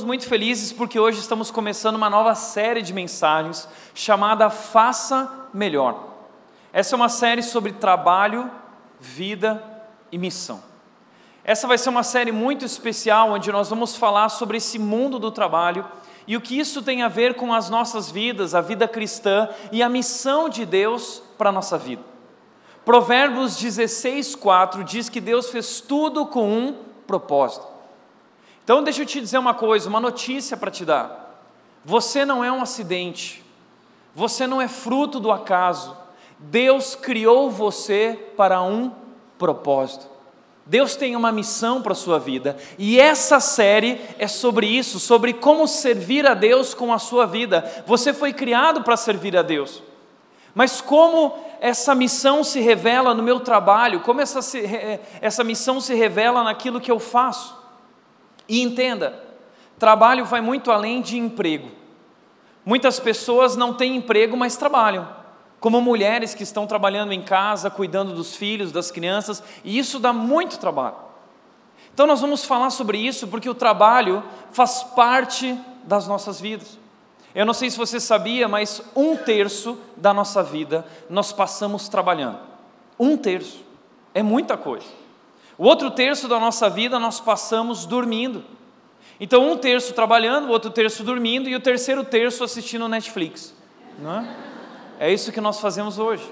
Estamos muito felizes porque hoje estamos começando uma nova série de mensagens chamada Faça Melhor. Essa é uma série sobre trabalho, vida e missão. Essa vai ser uma série muito especial onde nós vamos falar sobre esse mundo do trabalho e o que isso tem a ver com as nossas vidas, a vida cristã e a missão de Deus para a nossa vida. Provérbios 16:4 diz que Deus fez tudo com um propósito. Então, deixa eu te dizer uma coisa, uma notícia para te dar. Você não é um acidente, você não é fruto do acaso. Deus criou você para um propósito. Deus tem uma missão para a sua vida, e essa série é sobre isso, sobre como servir a Deus com a sua vida. Você foi criado para servir a Deus, mas como essa missão se revela no meu trabalho, como essa, essa missão se revela naquilo que eu faço. E entenda, trabalho vai muito além de emprego. Muitas pessoas não têm emprego, mas trabalham, como mulheres que estão trabalhando em casa, cuidando dos filhos, das crianças, e isso dá muito trabalho. Então, nós vamos falar sobre isso porque o trabalho faz parte das nossas vidas. Eu não sei se você sabia, mas um terço da nossa vida nós passamos trabalhando. Um terço. É muita coisa. O outro terço da nossa vida nós passamos dormindo. Então, um terço trabalhando, o outro terço dormindo e o terceiro terço assistindo Netflix. Não é? é isso que nós fazemos hoje.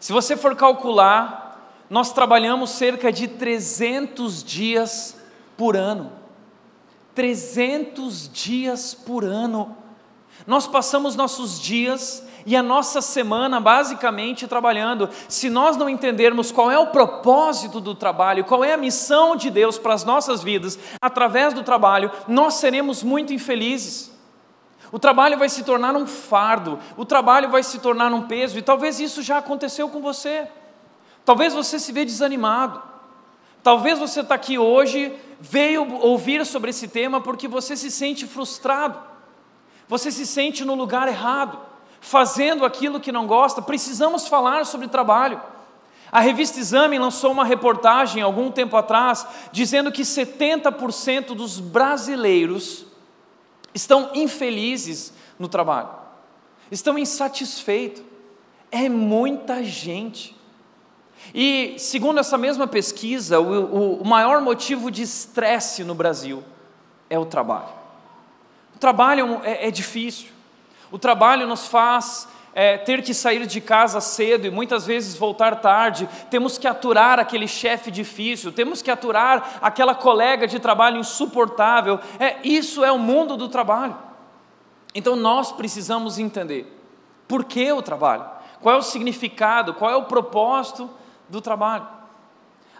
Se você for calcular, nós trabalhamos cerca de 300 dias por ano. 300 dias por ano. Nós passamos nossos dias e a nossa semana basicamente trabalhando. Se nós não entendermos qual é o propósito do trabalho, qual é a missão de Deus para as nossas vidas através do trabalho, nós seremos muito infelizes. O trabalho vai se tornar um fardo, o trabalho vai se tornar um peso, e talvez isso já aconteceu com você. Talvez você se vê desanimado. Talvez você está aqui hoje, veio ouvir sobre esse tema porque você se sente frustrado, você se sente no lugar errado fazendo aquilo que não gosta, precisamos falar sobre trabalho. A revista Exame lançou uma reportagem algum tempo atrás dizendo que 70% dos brasileiros estão infelizes no trabalho, estão insatisfeitos. É muita gente. E, segundo essa mesma pesquisa, o, o, maior motivo de estresse no Brasil é o trabalho. O trabalho é, é difícil. O trabalho nos faz é, ter que sair de casa cedo e muitas vezes voltar tarde, temos que aturar aquele chefe difícil, temos que aturar aquela colega de trabalho insuportável. É, isso é o mundo do trabalho. Então nós precisamos entender por que o trabalho, qual é o significado, qual é o propósito do trabalho.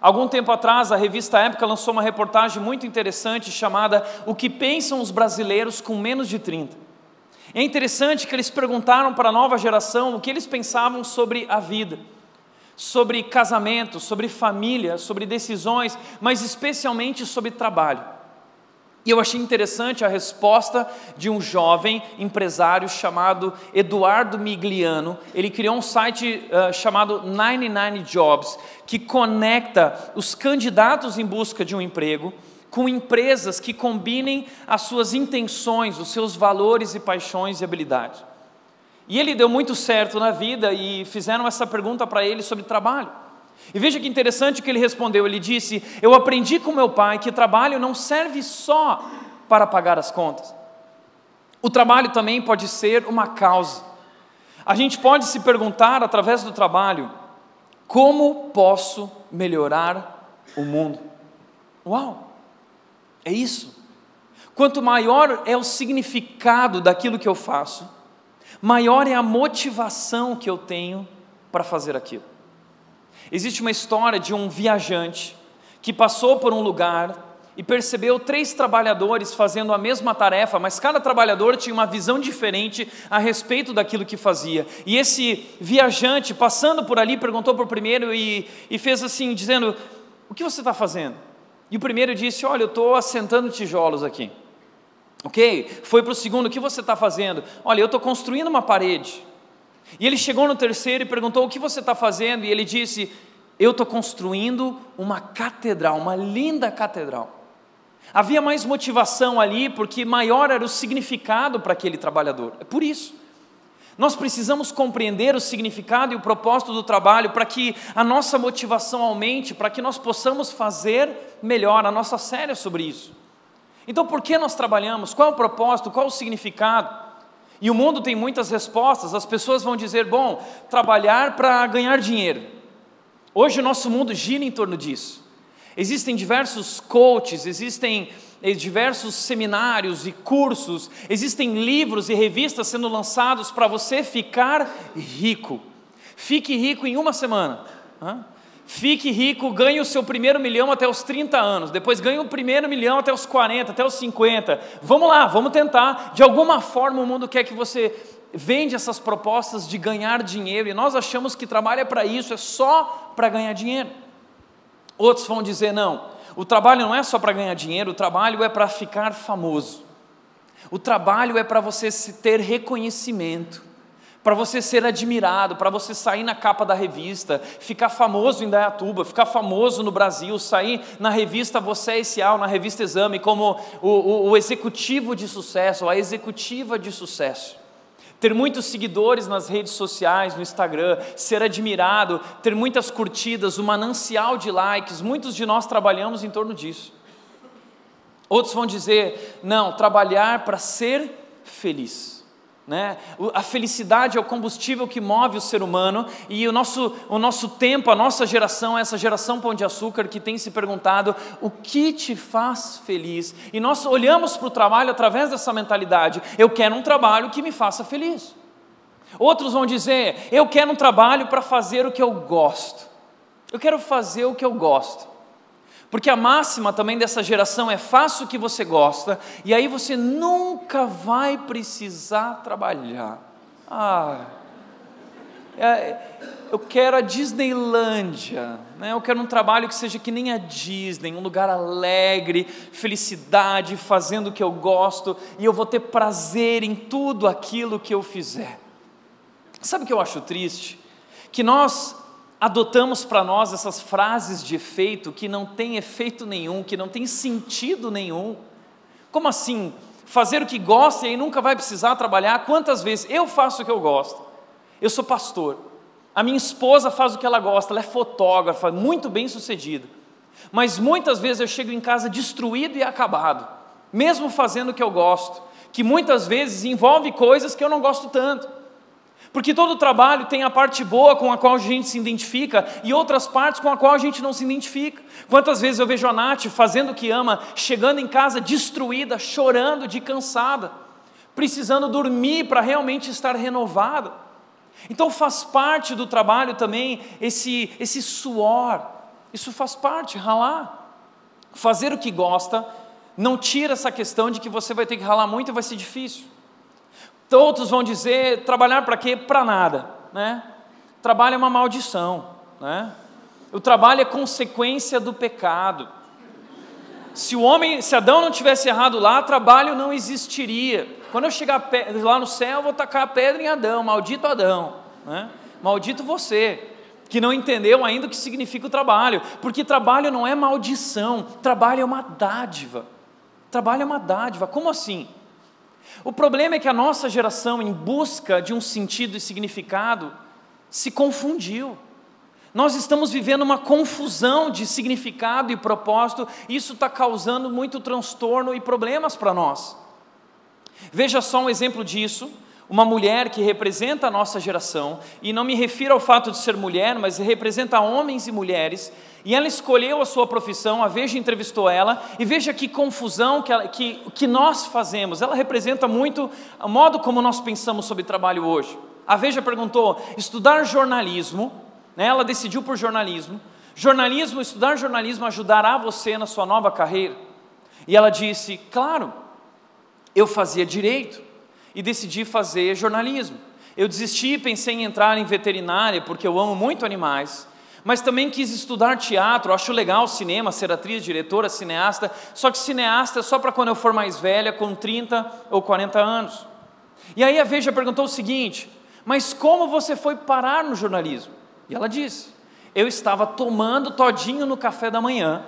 Algum tempo atrás, a revista Época lançou uma reportagem muito interessante chamada O que pensam os brasileiros com menos de 30. É interessante que eles perguntaram para a nova geração o que eles pensavam sobre a vida, sobre casamento, sobre família, sobre decisões, mas especialmente sobre trabalho. E eu achei interessante a resposta de um jovem empresário chamado Eduardo Migliano. Ele criou um site uh, chamado 99 Jobs, que conecta os candidatos em busca de um emprego com empresas que combinem as suas intenções, os seus valores e paixões e habilidades. E ele deu muito certo na vida e fizeram essa pergunta para ele sobre trabalho. E veja que interessante que ele respondeu: ele disse, Eu aprendi com meu pai que trabalho não serve só para pagar as contas. O trabalho também pode ser uma causa. A gente pode se perguntar através do trabalho: como posso melhorar o mundo? Uau! É isso. Quanto maior é o significado daquilo que eu faço, maior é a motivação que eu tenho para fazer aquilo. Existe uma história de um viajante que passou por um lugar e percebeu três trabalhadores fazendo a mesma tarefa, mas cada trabalhador tinha uma visão diferente a respeito daquilo que fazia. E esse viajante, passando por ali, perguntou para o primeiro e, e fez assim, dizendo: O que você está fazendo? E o primeiro disse: Olha, eu estou assentando tijolos aqui. Ok? Foi para o segundo: O que você está fazendo? Olha, eu estou construindo uma parede. E ele chegou no terceiro e perguntou: O que você está fazendo? E ele disse: Eu estou construindo uma catedral, uma linda catedral. Havia mais motivação ali, porque maior era o significado para aquele trabalhador. É por isso. Nós precisamos compreender o significado e o propósito do trabalho para que a nossa motivação aumente, para que nós possamos fazer melhor. A nossa série é sobre isso. Então, por que nós trabalhamos? Qual é o propósito? Qual é o significado? E o mundo tem muitas respostas. As pessoas vão dizer: bom, trabalhar para ganhar dinheiro. Hoje o nosso mundo gira em torno disso. Existem diversos coaches, existem diversos seminários e cursos, existem livros e revistas sendo lançados para você ficar rico. Fique rico em uma semana. Fique rico, ganhe o seu primeiro milhão até os 30 anos, depois ganhe o primeiro milhão até os 40, até os 50. Vamos lá, vamos tentar. De alguma forma o mundo quer que você vende essas propostas de ganhar dinheiro e nós achamos que trabalho é para isso, é só para ganhar dinheiro. Outros vão dizer: não, o trabalho não é só para ganhar dinheiro, o trabalho é para ficar famoso. O trabalho é para você ter reconhecimento, para você ser admirado, para você sair na capa da revista, ficar famoso em Dayatuba, ficar famoso no Brasil, sair na revista Você é Essencial, na revista Exame, como o, o, o executivo de sucesso, a executiva de sucesso ter muitos seguidores nas redes sociais, no Instagram, ser admirado, ter muitas curtidas, um manancial de likes, muitos de nós trabalhamos em torno disso. Outros vão dizer: não, trabalhar para ser feliz. Né? A felicidade é o combustível que move o ser humano e o nosso, o nosso tempo, a nossa geração, essa geração pão de açúcar que tem se perguntado o que te faz feliz. E nós olhamos para o trabalho através dessa mentalidade: eu quero um trabalho que me faça feliz. Outros vão dizer: eu quero um trabalho para fazer o que eu gosto. Eu quero fazer o que eu gosto. Porque a máxima também dessa geração é faça o que você gosta, e aí você nunca vai precisar trabalhar. Ah, é, eu quero a Disneylândia, né? eu quero um trabalho que seja que nem a Disney, um lugar alegre, felicidade, fazendo o que eu gosto, e eu vou ter prazer em tudo aquilo que eu fizer. Sabe o que eu acho triste? Que nós adotamos para nós essas frases de efeito que não tem efeito nenhum, que não tem sentido nenhum. Como assim? Fazer o que gosta e aí nunca vai precisar trabalhar? Quantas vezes eu faço o que eu gosto? Eu sou pastor. A minha esposa faz o que ela gosta, ela é fotógrafa, muito bem sucedida. Mas muitas vezes eu chego em casa destruído e acabado, mesmo fazendo o que eu gosto, que muitas vezes envolve coisas que eu não gosto tanto. Porque todo trabalho tem a parte boa com a qual a gente se identifica e outras partes com a qual a gente não se identifica. Quantas vezes eu vejo a Nath fazendo o que ama, chegando em casa destruída, chorando de cansada, precisando dormir para realmente estar renovada. Então faz parte do trabalho também esse, esse suor, isso faz parte, ralar. Fazer o que gosta não tira essa questão de que você vai ter que ralar muito e vai ser difícil. Outros vão dizer, trabalhar para quê? Para nada, né? Trabalho é uma maldição, né? O trabalho é consequência do pecado. Se o homem, se Adão não tivesse errado lá, trabalho não existiria. Quando eu chegar lá no céu, eu vou tacar a pedra em Adão, maldito Adão, né? Maldito você, que não entendeu ainda o que significa o trabalho, porque trabalho não é maldição, trabalho é uma dádiva. Trabalho é uma dádiva. Como assim? O problema é que a nossa geração, em busca de um sentido e significado, se confundiu. Nós estamos vivendo uma confusão de significado e propósito, e isso está causando muito transtorno e problemas para nós. Veja só um exemplo disso uma mulher que representa a nossa geração, e não me refiro ao fato de ser mulher, mas representa homens e mulheres, e ela escolheu a sua profissão, a Veja entrevistou ela, e veja que confusão que, ela, que, que nós fazemos, ela representa muito o modo como nós pensamos sobre trabalho hoje. A Veja perguntou: estudar jornalismo, né, ela decidiu por jornalismo. Jornalismo, estudar jornalismo ajudará você na sua nova carreira? E ela disse: claro, eu fazia direito e decidi fazer jornalismo. Eu desisti e pensei em entrar em veterinária porque eu amo muito animais, mas também quis estudar teatro, acho legal cinema, ser atriz, diretora, cineasta, só que cineasta é só para quando eu for mais velha, com 30 ou 40 anos. E aí a Veja perguntou o seguinte: mas como você foi parar no jornalismo? E ela disse: eu estava tomando todinho no café da manhã,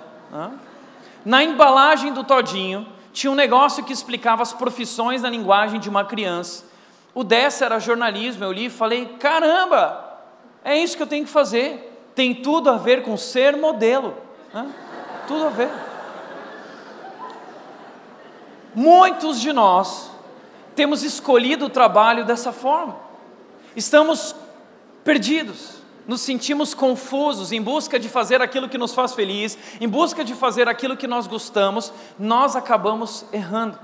na embalagem do todinho tinha um negócio que explicava as profissões na linguagem de uma criança. O dessa era jornalismo. Eu li e falei: caramba, é isso que eu tenho que fazer. Tem tudo a ver com ser modelo. Né? Tudo a ver. Muitos de nós temos escolhido o trabalho dessa forma. Estamos perdidos nos sentimos confusos em busca de fazer aquilo que nos faz feliz, em busca de fazer aquilo que nós gostamos, nós acabamos errando.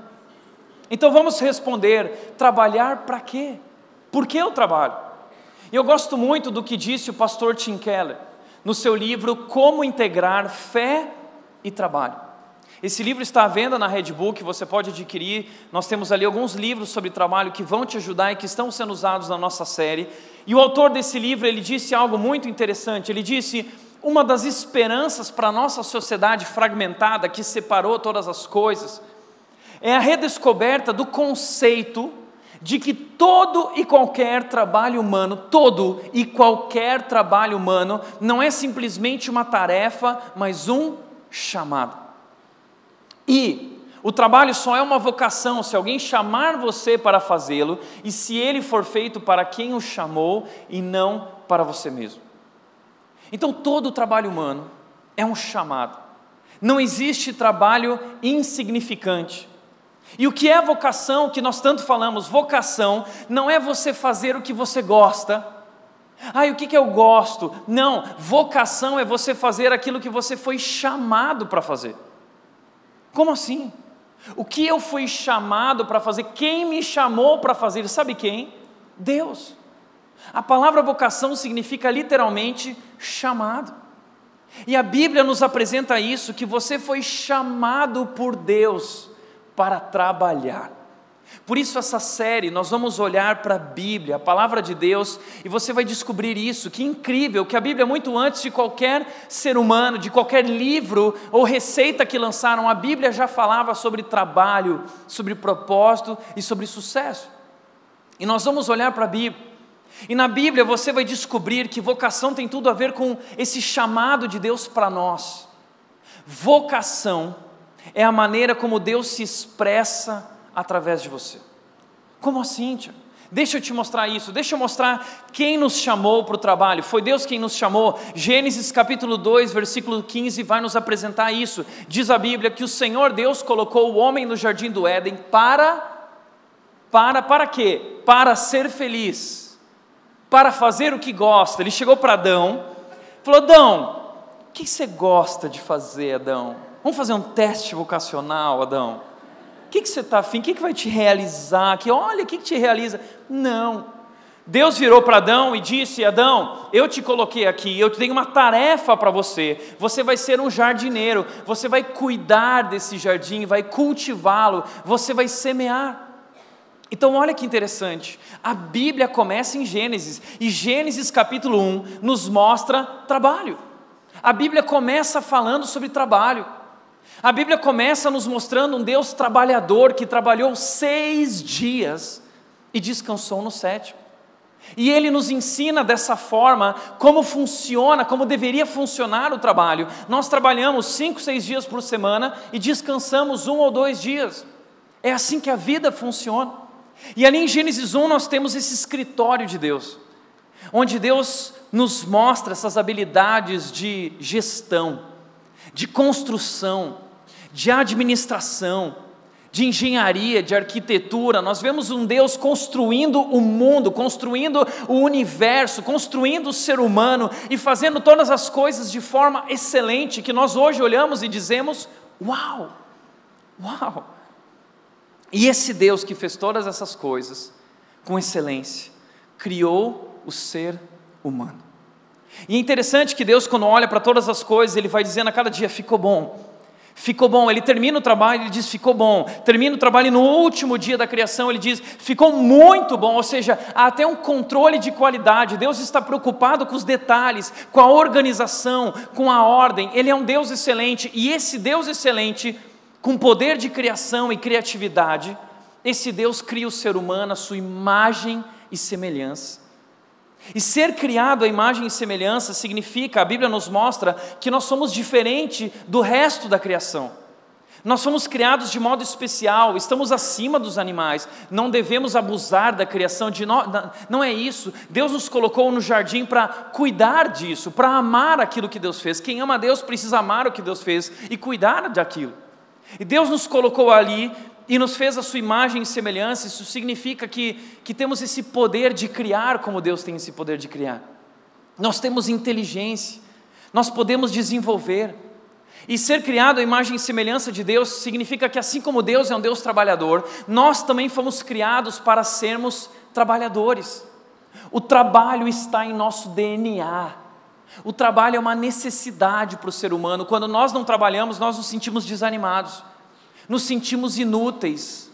Então vamos responder: trabalhar para quê? Por que eu trabalho? E eu gosto muito do que disse o pastor Tim Keller no seu livro Como Integrar Fé e Trabalho. Esse livro está à venda na Redbook, você pode adquirir. Nós temos ali alguns livros sobre trabalho que vão te ajudar e que estão sendo usados na nossa série. E o autor desse livro, ele disse algo muito interessante. Ele disse: "Uma das esperanças para a nossa sociedade fragmentada que separou todas as coisas é a redescoberta do conceito de que todo e qualquer trabalho humano, todo e qualquer trabalho humano não é simplesmente uma tarefa, mas um chamado. E o trabalho só é uma vocação se alguém chamar você para fazê-lo e se ele for feito para quem o chamou e não para você mesmo. Então, todo trabalho humano é um chamado. Não existe trabalho insignificante. E o que é vocação, que nós tanto falamos, vocação não é você fazer o que você gosta. Ah, o que, que eu gosto? Não, vocação é você fazer aquilo que você foi chamado para fazer. Como assim? O que eu fui chamado para fazer? Quem me chamou para fazer? Sabe quem? Deus. A palavra vocação significa literalmente chamado. E a Bíblia nos apresenta isso: que você foi chamado por Deus para trabalhar. Por isso, essa série, nós vamos olhar para a Bíblia, a palavra de Deus, e você vai descobrir isso. Que incrível, que a Bíblia, muito antes de qualquer ser humano, de qualquer livro ou receita que lançaram, a Bíblia já falava sobre trabalho, sobre propósito e sobre sucesso. E nós vamos olhar para a Bíblia. E na Bíblia você vai descobrir que vocação tem tudo a ver com esse chamado de Deus para nós. Vocação é a maneira como Deus se expressa através de você. Como assim, tia? Deixa eu te mostrar isso, deixa eu mostrar quem nos chamou para o trabalho. Foi Deus quem nos chamou. Gênesis capítulo 2, versículo 15 vai nos apresentar isso. Diz a Bíblia que o Senhor Deus colocou o homem no jardim do Éden para para para quê? Para ser feliz. Para fazer o que gosta. Ele chegou para Adão, falou: "Adão, o que você gosta de fazer, Adão? Vamos fazer um teste vocacional, Adão." que, que você está afim? O que, que vai te realizar? Que, olha, o que, que te realiza? Não. Deus virou para Adão e disse: Adão, eu te coloquei aqui, eu tenho uma tarefa para você. Você vai ser um jardineiro, você vai cuidar desse jardim, vai cultivá-lo, você vai semear. Então, olha que interessante, a Bíblia começa em Gênesis, e Gênesis capítulo 1 nos mostra trabalho. A Bíblia começa falando sobre trabalho. A Bíblia começa nos mostrando um Deus trabalhador que trabalhou seis dias e descansou no sétimo. E ele nos ensina dessa forma como funciona, como deveria funcionar o trabalho. Nós trabalhamos cinco, seis dias por semana e descansamos um ou dois dias. É assim que a vida funciona. E ali em Gênesis 1 nós temos esse escritório de Deus, onde Deus nos mostra essas habilidades de gestão, de construção, de administração, de engenharia, de arquitetura. Nós vemos um Deus construindo o mundo, construindo o universo, construindo o ser humano e fazendo todas as coisas de forma excelente, que nós hoje olhamos e dizemos: Uau! Uau! E esse Deus que fez todas essas coisas com excelência, criou o ser humano. E é interessante que Deus, quando olha para todas as coisas, Ele vai dizendo a cada dia: ficou bom, ficou bom. Ele termina o trabalho, ele diz: ficou bom. Termina o trabalho e no último dia da criação, ele diz: ficou muito bom. Ou seja, há até um controle de qualidade. Deus está preocupado com os detalhes, com a organização, com a ordem. Ele é um Deus excelente e esse Deus excelente, com poder de criação e criatividade, esse Deus cria o ser humano à sua imagem e semelhança. E ser criado à imagem e semelhança significa, a Bíblia nos mostra, que nós somos diferente do resto da criação. Nós somos criados de modo especial, estamos acima dos animais, não devemos abusar da criação de nós, não é isso. Deus nos colocou no jardim para cuidar disso, para amar aquilo que Deus fez. Quem ama Deus precisa amar o que Deus fez e cuidar daquilo. E Deus nos colocou ali e nos fez a sua imagem e semelhança, isso significa que, que temos esse poder de criar como Deus tem esse poder de criar. Nós temos inteligência, nós podemos desenvolver. E ser criado à imagem e semelhança de Deus significa que, assim como Deus é um Deus trabalhador, nós também fomos criados para sermos trabalhadores. O trabalho está em nosso DNA. O trabalho é uma necessidade para o ser humano. Quando nós não trabalhamos, nós nos sentimos desanimados nos sentimos inúteis.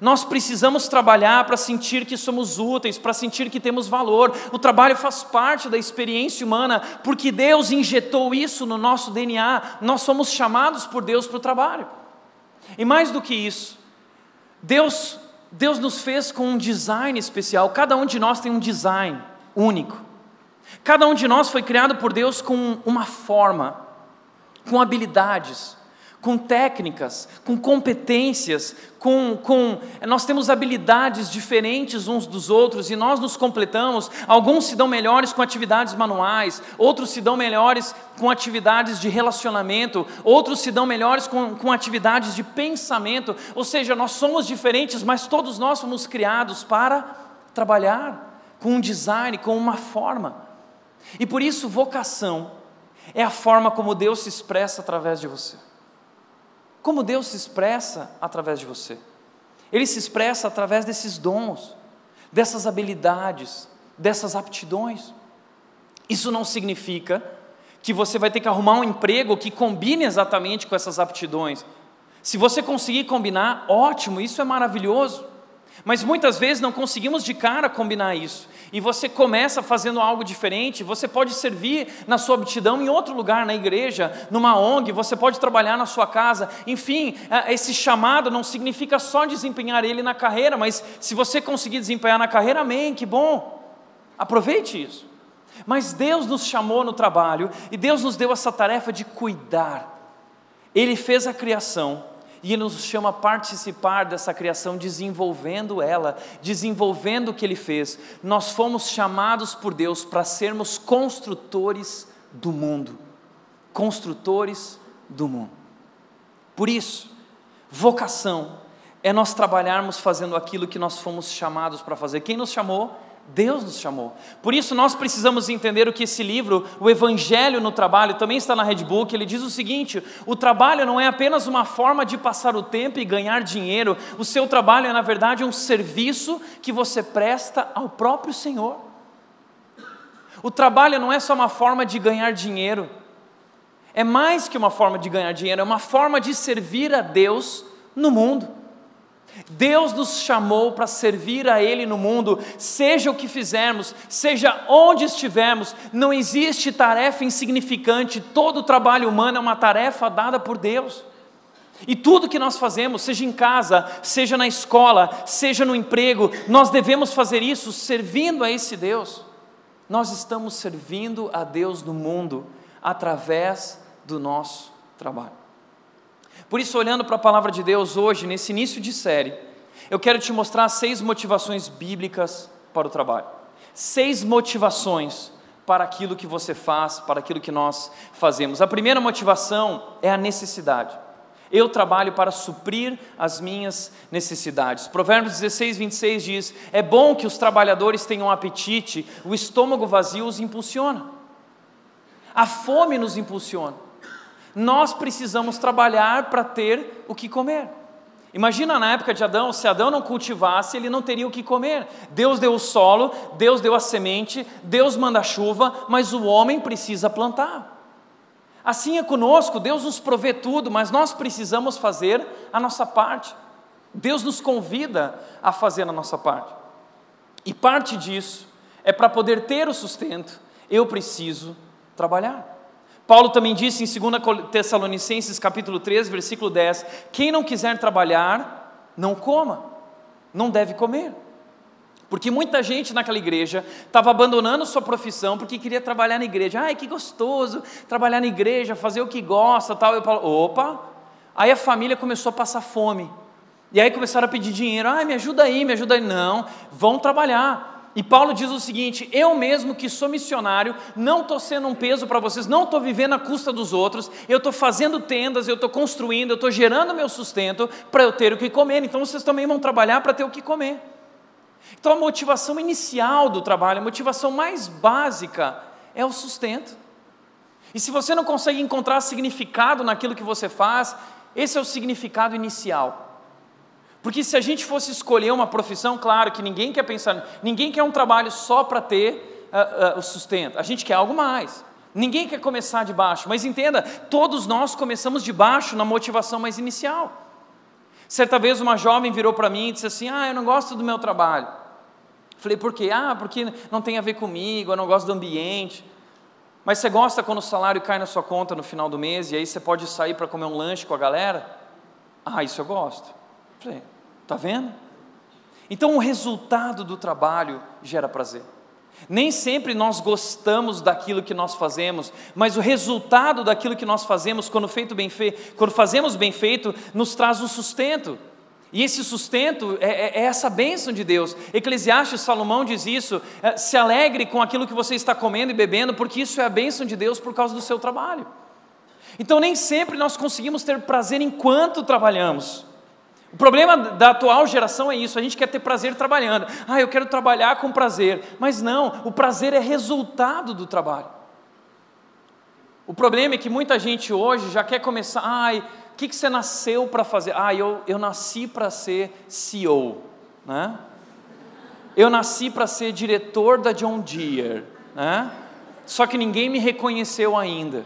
Nós precisamos trabalhar para sentir que somos úteis, para sentir que temos valor. O trabalho faz parte da experiência humana, porque Deus injetou isso no nosso DNA. Nós somos chamados por Deus para o trabalho. E mais do que isso, Deus, Deus nos fez com um design especial. Cada um de nós tem um design único. Cada um de nós foi criado por Deus com uma forma, com habilidades com técnicas, com competências, com, com, nós temos habilidades diferentes uns dos outros e nós nos completamos. Alguns se dão melhores com atividades manuais, outros se dão melhores com atividades de relacionamento, outros se dão melhores com, com atividades de pensamento. Ou seja, nós somos diferentes, mas todos nós fomos criados para trabalhar com um design, com uma forma. E por isso, vocação é a forma como Deus se expressa através de você. Como Deus se expressa através de você? Ele se expressa através desses dons, dessas habilidades, dessas aptidões. Isso não significa que você vai ter que arrumar um emprego que combine exatamente com essas aptidões. Se você conseguir combinar, ótimo, isso é maravilhoso. Mas muitas vezes não conseguimos de cara combinar isso. E você começa fazendo algo diferente. Você pode servir na sua aptidão em outro lugar, na igreja, numa ONG, você pode trabalhar na sua casa. Enfim, é, esse chamado não significa só desempenhar ele na carreira, mas se você conseguir desempenhar na carreira, amém, que bom. Aproveite isso. Mas Deus nos chamou no trabalho e Deus nos deu essa tarefa de cuidar. Ele fez a criação e Ele nos chama a participar dessa criação, desenvolvendo ela, desenvolvendo o que Ele fez. Nós fomos chamados por Deus para sermos construtores do mundo. Construtores do mundo. Por isso, vocação é nós trabalharmos fazendo aquilo que nós fomos chamados para fazer. Quem nos chamou? Deus nos chamou. Por isso nós precisamos entender o que esse livro, o Evangelho no Trabalho, também está na Redbook. Ele diz o seguinte: o trabalho não é apenas uma forma de passar o tempo e ganhar dinheiro. O seu trabalho é, na verdade, um serviço que você presta ao próprio Senhor. O trabalho não é só uma forma de ganhar dinheiro. É mais que uma forma de ganhar dinheiro, é uma forma de servir a Deus no mundo. Deus nos chamou para servir a Ele no mundo, seja o que fizermos, seja onde estivermos, não existe tarefa insignificante, todo trabalho humano é uma tarefa dada por Deus. E tudo que nós fazemos, seja em casa, seja na escola, seja no emprego, nós devemos fazer isso servindo a esse Deus. Nós estamos servindo a Deus no mundo através do nosso trabalho. Por isso, olhando para a palavra de Deus hoje, nesse início de série, eu quero te mostrar seis motivações bíblicas para o trabalho. Seis motivações para aquilo que você faz, para aquilo que nós fazemos. A primeira motivação é a necessidade. Eu trabalho para suprir as minhas necessidades. Provérbios 16, 26 diz: É bom que os trabalhadores tenham apetite, o estômago vazio os impulsiona. A fome nos impulsiona nós precisamos trabalhar para ter o que comer. Imagina na época de Adão, se Adão não cultivasse, ele não teria o que comer. Deus deu o solo, Deus deu a semente, Deus manda a chuva, mas o homem precisa plantar. Assim é conosco, Deus nos provê tudo, mas nós precisamos fazer a nossa parte. Deus nos convida a fazer a nossa parte. E parte disso é para poder ter o sustento, eu preciso trabalhar. Paulo também disse em 2 Tessalonicenses capítulo 3, versículo 10: quem não quiser trabalhar, não coma, não deve comer. Porque muita gente naquela igreja estava abandonando sua profissão porque queria trabalhar na igreja. Ai, que gostoso trabalhar na igreja, fazer o que gosta, tal. Eu falo, opa. Aí a família começou a passar fome. E aí começaram a pedir dinheiro. Ai, me ajuda aí, me ajuda aí. Não, vão trabalhar. E Paulo diz o seguinte: eu mesmo que sou missionário, não estou sendo um peso para vocês, não estou vivendo à custa dos outros, eu estou fazendo tendas, eu estou construindo, eu estou gerando meu sustento para eu ter o que comer, então vocês também vão trabalhar para ter o que comer. Então a motivação inicial do trabalho, a motivação mais básica é o sustento. E se você não consegue encontrar significado naquilo que você faz, esse é o significado inicial. Porque se a gente fosse escolher uma profissão, claro que ninguém quer pensar, ninguém quer um trabalho só para ter uh, uh, o sustento, a gente quer algo mais. Ninguém quer começar de baixo, mas entenda, todos nós começamos de baixo na motivação mais inicial. Certa vez uma jovem virou para mim e disse assim: Ah, eu não gosto do meu trabalho. Falei, por quê? Ah, porque não tem a ver comigo, eu não gosto do ambiente. Mas você gosta quando o salário cai na sua conta no final do mês e aí você pode sair para comer um lanche com a galera? Ah, isso eu gosto. Falei, tá vendo? Então o resultado do trabalho gera prazer. Nem sempre nós gostamos daquilo que nós fazemos, mas o resultado daquilo que nós fazemos, quando feito bem feito, quando fazemos bem feito, nos traz um sustento. E esse sustento é, é, é essa bênção de Deus. Eclesiastes, Salomão diz isso: é, se alegre com aquilo que você está comendo e bebendo, porque isso é a bênção de Deus por causa do seu trabalho. Então, nem sempre nós conseguimos ter prazer enquanto trabalhamos. O problema da atual geração é isso, a gente quer ter prazer trabalhando. Ah, eu quero trabalhar com prazer. Mas não, o prazer é resultado do trabalho. O problema é que muita gente hoje já quer começar, ai, o que, que você nasceu para fazer? Ah, eu, eu nasci para ser CEO, né? Eu nasci para ser diretor da John Deere, né? Só que ninguém me reconheceu ainda.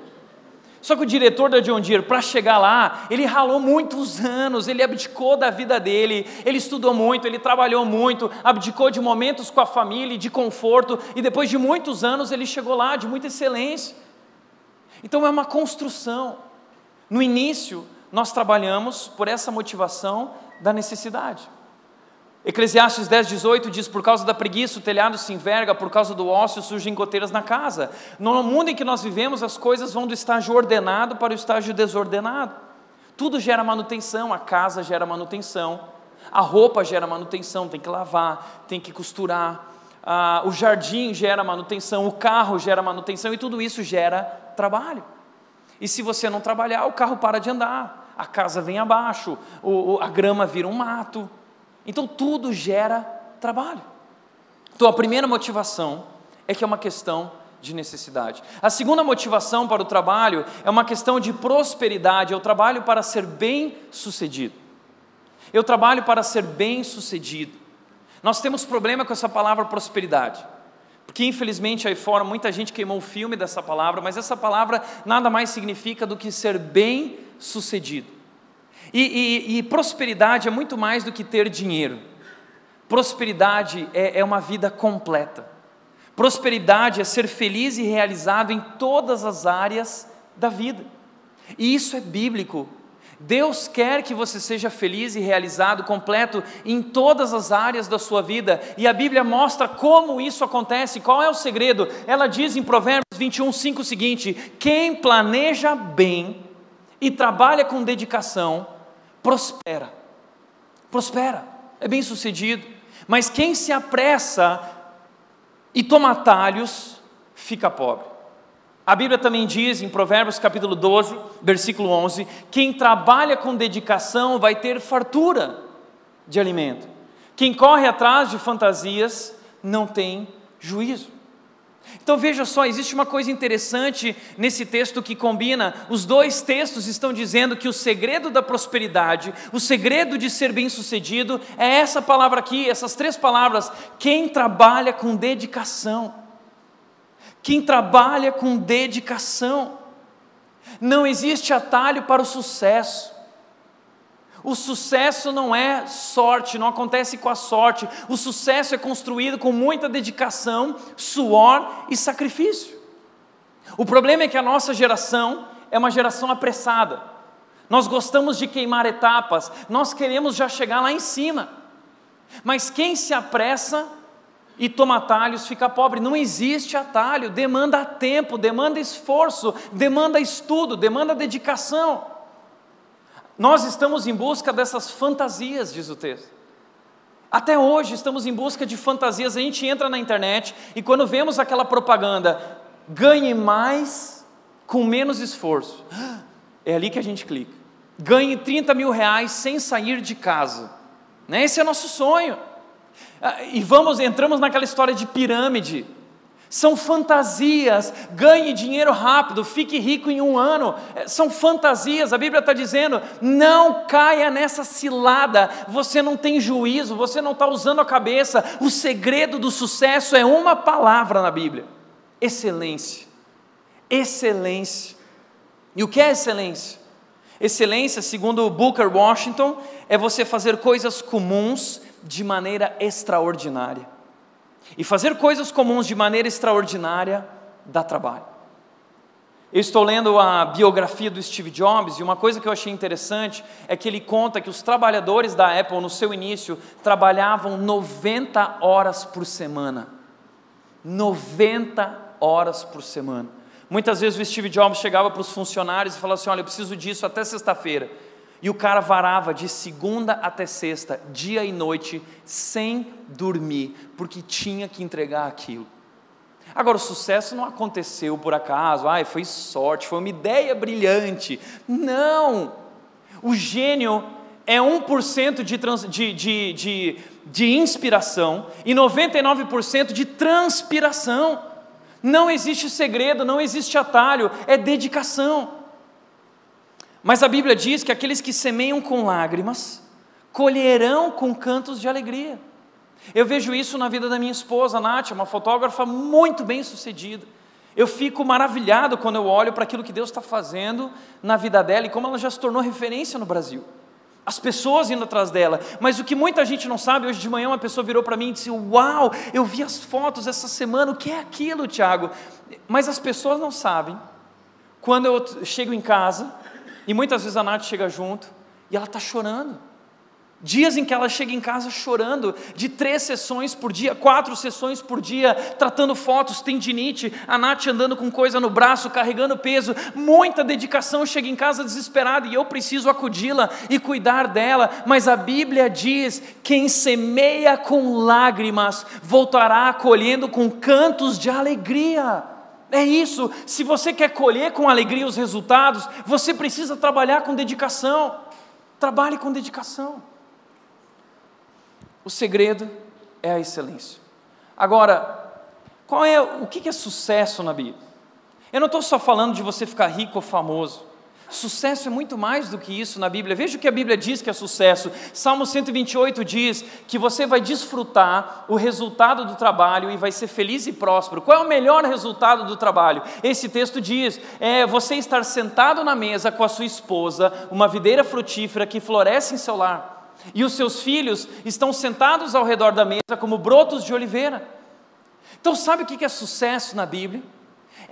Só que o diretor da John Deere, para chegar lá, ele ralou muitos anos, ele abdicou da vida dele, ele estudou muito, ele trabalhou muito, abdicou de momentos com a família, de conforto, e depois de muitos anos ele chegou lá, de muita excelência. Então é uma construção. No início, nós trabalhamos por essa motivação da necessidade. Eclesiastes 10, 18 diz: Por causa da preguiça, o telhado se enverga, por causa do ócio surgem goteiras na casa. No mundo em que nós vivemos, as coisas vão do estágio ordenado para o estágio desordenado. Tudo gera manutenção, a casa gera manutenção, a roupa gera manutenção, tem que lavar, tem que costurar, ah, o jardim gera manutenção, o carro gera manutenção e tudo isso gera trabalho. E se você não trabalhar, o carro para de andar, a casa vem abaixo, o, a grama vira um mato. Então tudo gera trabalho. Então a primeira motivação é que é uma questão de necessidade. A segunda motivação para o trabalho é uma questão de prosperidade. Eu trabalho para ser bem sucedido. Eu trabalho para ser bem sucedido. Nós temos problema com essa palavra prosperidade. Porque infelizmente aí fora muita gente queimou o filme dessa palavra, mas essa palavra nada mais significa do que ser bem sucedido. E, e, e prosperidade é muito mais do que ter dinheiro. Prosperidade é, é uma vida completa. Prosperidade é ser feliz e realizado em todas as áreas da vida. E isso é bíblico. Deus quer que você seja feliz e realizado, completo em todas as áreas da sua vida, e a Bíblia mostra como isso acontece, qual é o segredo. Ela diz em Provérbios 21, 5 o seguinte: Quem planeja bem e trabalha com dedicação, prospera. Prospera, é bem sucedido. Mas quem se apressa e toma atalhos, fica pobre. A Bíblia também diz em Provérbios capítulo 12, versículo 11: quem trabalha com dedicação vai ter fartura de alimento. Quem corre atrás de fantasias não tem juízo. Então veja só, existe uma coisa interessante nesse texto que combina. Os dois textos estão dizendo que o segredo da prosperidade, o segredo de ser bem-sucedido, é essa palavra aqui, essas três palavras: quem trabalha com dedicação. Quem trabalha com dedicação. Não existe atalho para o sucesso. O sucesso não é sorte, não acontece com a sorte. O sucesso é construído com muita dedicação, suor e sacrifício. O problema é que a nossa geração é uma geração apressada. Nós gostamos de queimar etapas, nós queremos já chegar lá em cima. Mas quem se apressa e toma atalhos fica pobre. Não existe atalho, demanda tempo, demanda esforço, demanda estudo, demanda dedicação. Nós estamos em busca dessas fantasias, diz o texto. Até hoje estamos em busca de fantasias. A gente entra na internet e quando vemos aquela propaganda, ganhe mais com menos esforço, é ali que a gente clica. Ganhe 30 mil reais sem sair de casa. Né? Esse é nosso sonho. Ah, e vamos, entramos naquela história de pirâmide são fantasias, ganhe dinheiro rápido, fique rico em um ano, é, são fantasias, a Bíblia está dizendo, não caia nessa cilada, você não tem juízo, você não está usando a cabeça, o segredo do sucesso é uma palavra na Bíblia: excelência. Excelência. E o que é excelência? Excelência, segundo Booker Washington, é você fazer coisas comuns de maneira extraordinária. E fazer coisas comuns de maneira extraordinária dá trabalho. Eu estou lendo a biografia do Steve Jobs e uma coisa que eu achei interessante é que ele conta que os trabalhadores da Apple no seu início trabalhavam 90 horas por semana. 90 horas por semana. Muitas vezes o Steve Jobs chegava para os funcionários e falava assim: Olha, eu preciso disso até sexta-feira. E o cara varava de segunda até sexta, dia e noite, sem dormir, porque tinha que entregar aquilo. Agora, o sucesso não aconteceu por acaso, ai, foi sorte, foi uma ideia brilhante. Não! O gênio é 1% de, trans, de, de, de, de inspiração e 99% de transpiração. Não existe segredo, não existe atalho, é dedicação. Mas a Bíblia diz que aqueles que semeiam com lágrimas colherão com cantos de alegria. Eu vejo isso na vida da minha esposa, Nath, uma fotógrafa muito bem sucedida. Eu fico maravilhado quando eu olho para aquilo que Deus está fazendo na vida dela e como ela já se tornou referência no Brasil. As pessoas indo atrás dela, mas o que muita gente não sabe, hoje de manhã uma pessoa virou para mim e disse: Uau, eu vi as fotos essa semana, o que é aquilo, Tiago? Mas as pessoas não sabem. Quando eu chego em casa, e muitas vezes a Nath chega junto e ela está chorando. Dias em que ela chega em casa chorando, de três sessões por dia, quatro sessões por dia, tratando fotos, tendinite, a Nath andando com coisa no braço, carregando peso, muita dedicação, chega em casa desesperada e eu preciso acudi-la e cuidar dela, mas a Bíblia diz: quem semeia com lágrimas voltará colhendo com cantos de alegria. É isso. Se você quer colher com alegria os resultados, você precisa trabalhar com dedicação. Trabalhe com dedicação. O segredo é a excelência. Agora, qual é o que é sucesso na Bíblia? Eu não estou só falando de você ficar rico ou famoso. Sucesso é muito mais do que isso na Bíblia. Veja o que a Bíblia diz que é sucesso. Salmo 128 diz que você vai desfrutar o resultado do trabalho e vai ser feliz e próspero. Qual é o melhor resultado do trabalho? Esse texto diz: é você estar sentado na mesa com a sua esposa, uma videira frutífera que floresce em seu lar. E os seus filhos estão sentados ao redor da mesa como brotos de oliveira. Então, sabe o que é sucesso na Bíblia?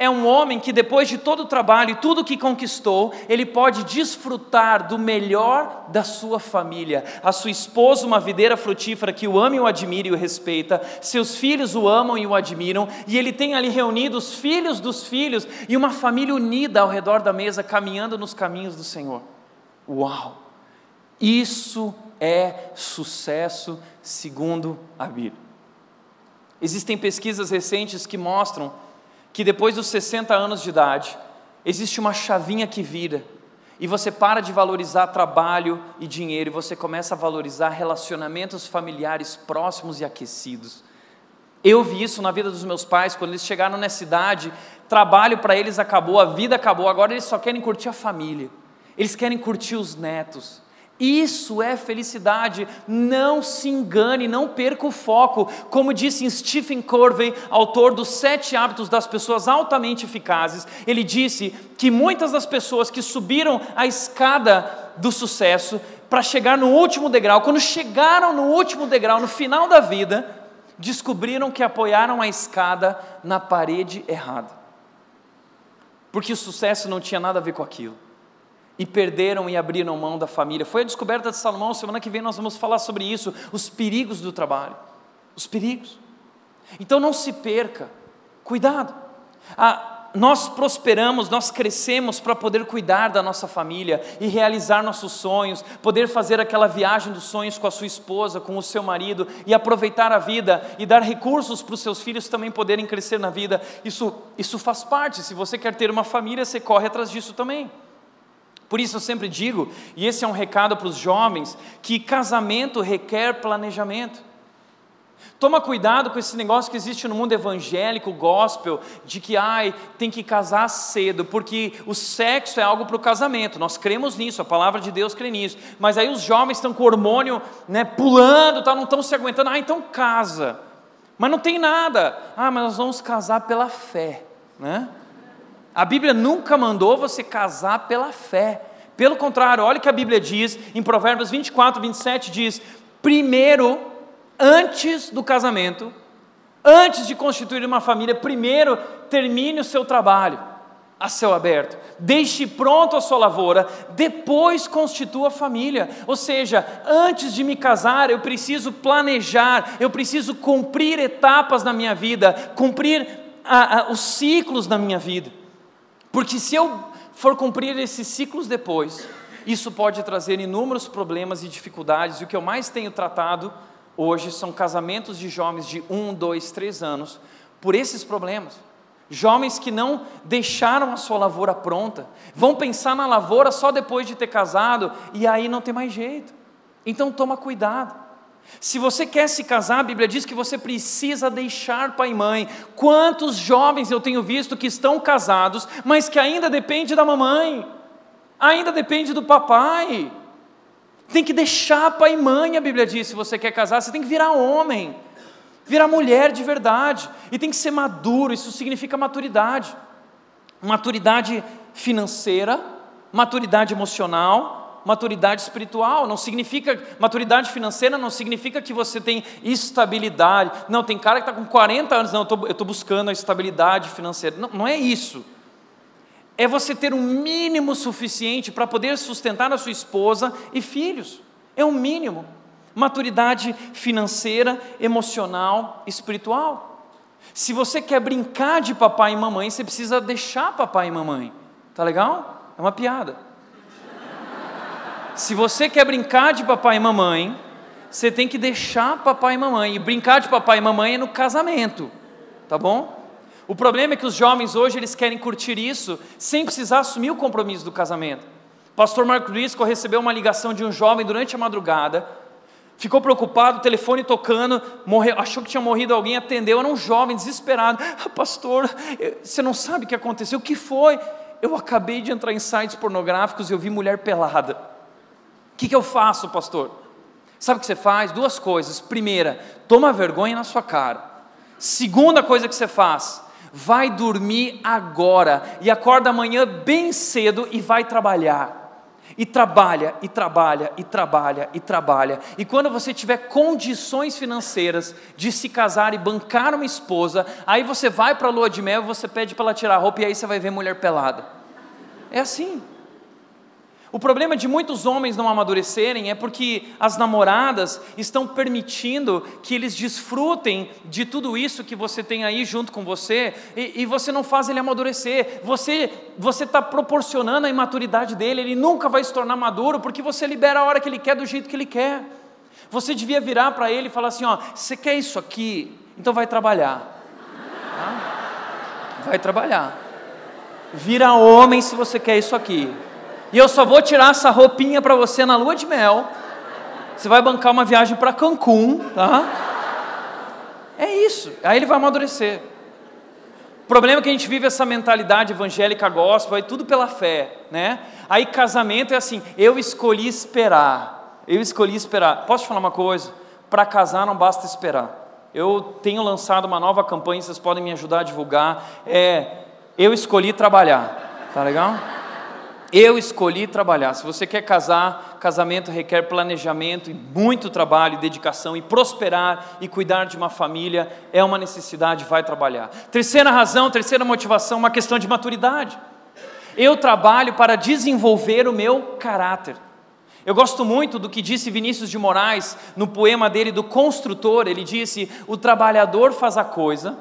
É um homem que, depois de todo o trabalho e tudo que conquistou, ele pode desfrutar do melhor da sua família. A sua esposa, uma videira frutífera que o ama e o admira e o respeita, seus filhos o amam e o admiram, e ele tem ali reunido os filhos dos filhos e uma família unida ao redor da mesa, caminhando nos caminhos do Senhor. Uau! Isso é sucesso segundo a Bíblia. Existem pesquisas recentes que mostram que depois dos 60 anos de idade, existe uma chavinha que vira e você para de valorizar trabalho e dinheiro e você começa a valorizar relacionamentos familiares próximos e aquecidos. Eu vi isso na vida dos meus pais, quando eles chegaram nessa idade, trabalho para eles acabou, a vida acabou, agora eles só querem curtir a família, eles querem curtir os netos. Isso é felicidade. Não se engane, não perca o foco. Como disse Stephen Covey, autor dos Sete Hábitos das Pessoas Altamente Eficazes, ele disse que muitas das pessoas que subiram a escada do sucesso para chegar no último degrau, quando chegaram no último degrau, no final da vida, descobriram que apoiaram a escada na parede errada. Porque o sucesso não tinha nada a ver com aquilo. E perderam e abriram mão da família. Foi a descoberta de Salomão. Semana que vem nós vamos falar sobre isso. Os perigos do trabalho. Os perigos. Então não se perca. Cuidado. Ah, nós prosperamos, nós crescemos para poder cuidar da nossa família e realizar nossos sonhos, poder fazer aquela viagem dos sonhos com a sua esposa, com o seu marido e aproveitar a vida e dar recursos para os seus filhos também poderem crescer na vida. Isso, isso faz parte. Se você quer ter uma família, você corre atrás disso também. Por isso eu sempre digo, e esse é um recado para os jovens, que casamento requer planejamento. Toma cuidado com esse negócio que existe no mundo evangélico, gospel, de que ai, tem que casar cedo, porque o sexo é algo para o casamento. Nós cremos nisso, a palavra de Deus crê nisso. Mas aí os jovens estão com o hormônio né, pulando, tá, não estão se aguentando. Ah, então casa. Mas não tem nada. Ah, mas nós vamos casar pela fé. Né? A Bíblia nunca mandou você casar pela fé. Pelo contrário, olha o que a Bíblia diz em Provérbios 24, 27: diz: primeiro antes do casamento, antes de constituir uma família, primeiro termine o seu trabalho a céu aberto, deixe pronto a sua lavoura, depois constitua a família. Ou seja, antes de me casar, eu preciso planejar, eu preciso cumprir etapas na minha vida, cumprir a, a, os ciclos da minha vida. Porque se eu for cumprir esses ciclos depois, isso pode trazer inúmeros problemas e dificuldades, e o que eu mais tenho tratado hoje são casamentos de jovens de um, dois, três anos por esses problemas. Jovens que não deixaram a sua lavoura pronta, vão pensar na lavoura só depois de ter casado e aí não tem mais jeito. Então toma cuidado. Se você quer se casar, a Bíblia diz que você precisa deixar pai e mãe. Quantos jovens eu tenho visto que estão casados, mas que ainda depende da mamãe, ainda depende do papai. Tem que deixar pai e mãe, a Bíblia diz, se você quer casar, você tem que virar homem, virar mulher de verdade, e tem que ser maduro, isso significa maturidade. Maturidade financeira, maturidade emocional, maturidade espiritual. Não significa, maturidade financeira não significa que você tem estabilidade. Não, tem cara que está com 40 anos, não, eu estou buscando a estabilidade financeira. Não, não é isso é você ter um mínimo suficiente para poder sustentar a sua esposa e filhos. É um mínimo. Maturidade financeira, emocional, espiritual. Se você quer brincar de papai e mamãe, você precisa deixar papai e mamãe. Tá legal? É uma piada. Se você quer brincar de papai e mamãe, você tem que deixar papai e mamãe. E brincar de papai e mamãe é no casamento. Tá bom? O problema é que os jovens hoje eles querem curtir isso sem precisar assumir o compromisso do casamento. Pastor Marco Risco recebeu uma ligação de um jovem durante a madrugada, ficou preocupado, telefone tocando, morreu, achou que tinha morrido alguém, atendeu, era um jovem desesperado. Ah, pastor, você não sabe o que aconteceu? O que foi? Eu acabei de entrar em sites pornográficos e eu vi mulher pelada. Que, que eu faço, pastor? Sabe o que você faz? Duas coisas. Primeira, toma vergonha na sua cara. Segunda coisa que você faz, vai dormir agora e acorda amanhã bem cedo e vai trabalhar. E trabalha, e trabalha, e trabalha, e trabalha. E quando você tiver condições financeiras de se casar e bancar uma esposa, aí você vai para a lua de mel, você pede para ela tirar a roupa e aí você vai ver mulher pelada. É assim. O problema de muitos homens não amadurecerem é porque as namoradas estão permitindo que eles desfrutem de tudo isso que você tem aí junto com você e, e você não faz ele amadurecer. Você você está proporcionando a imaturidade dele. Ele nunca vai se tornar maduro porque você libera a hora que ele quer do jeito que ele quer. Você devia virar para ele e falar assim: ó, você quer isso aqui? Então vai trabalhar. Tá? Vai trabalhar. Vira homem se você quer isso aqui. E eu só vou tirar essa roupinha para você na lua de mel. Você vai bancar uma viagem para Cancún, tá? É isso. Aí ele vai amadurecer. O problema é que a gente vive essa mentalidade evangélica gospel, aí tudo pela fé, né? Aí casamento é assim, eu escolhi esperar. Eu escolhi esperar. Posso te falar uma coisa? Para casar não basta esperar. Eu tenho lançado uma nova campanha, vocês podem me ajudar a divulgar. É, eu escolhi trabalhar. Tá legal? Eu escolhi trabalhar. Se você quer casar, casamento requer planejamento e muito trabalho, dedicação e prosperar e cuidar de uma família é uma necessidade, vai trabalhar. Terceira razão, terceira motivação, uma questão de maturidade. Eu trabalho para desenvolver o meu caráter. Eu gosto muito do que disse Vinícius de Moraes no poema dele do Construtor. Ele disse: O trabalhador faz a coisa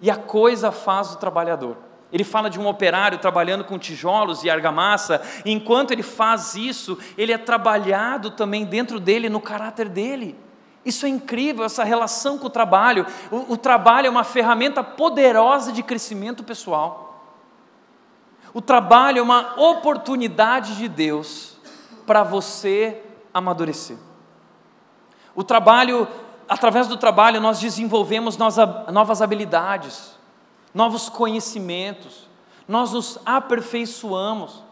e a coisa faz o trabalhador. Ele fala de um operário trabalhando com tijolos e argamassa, e enquanto ele faz isso, ele é trabalhado também dentro dele, no caráter dele. Isso é incrível, essa relação com o trabalho. O, o trabalho é uma ferramenta poderosa de crescimento pessoal. O trabalho é uma oportunidade de Deus para você amadurecer. O trabalho, através do trabalho, nós desenvolvemos novas habilidades novos conhecimentos, nós nos aperfeiçoamos.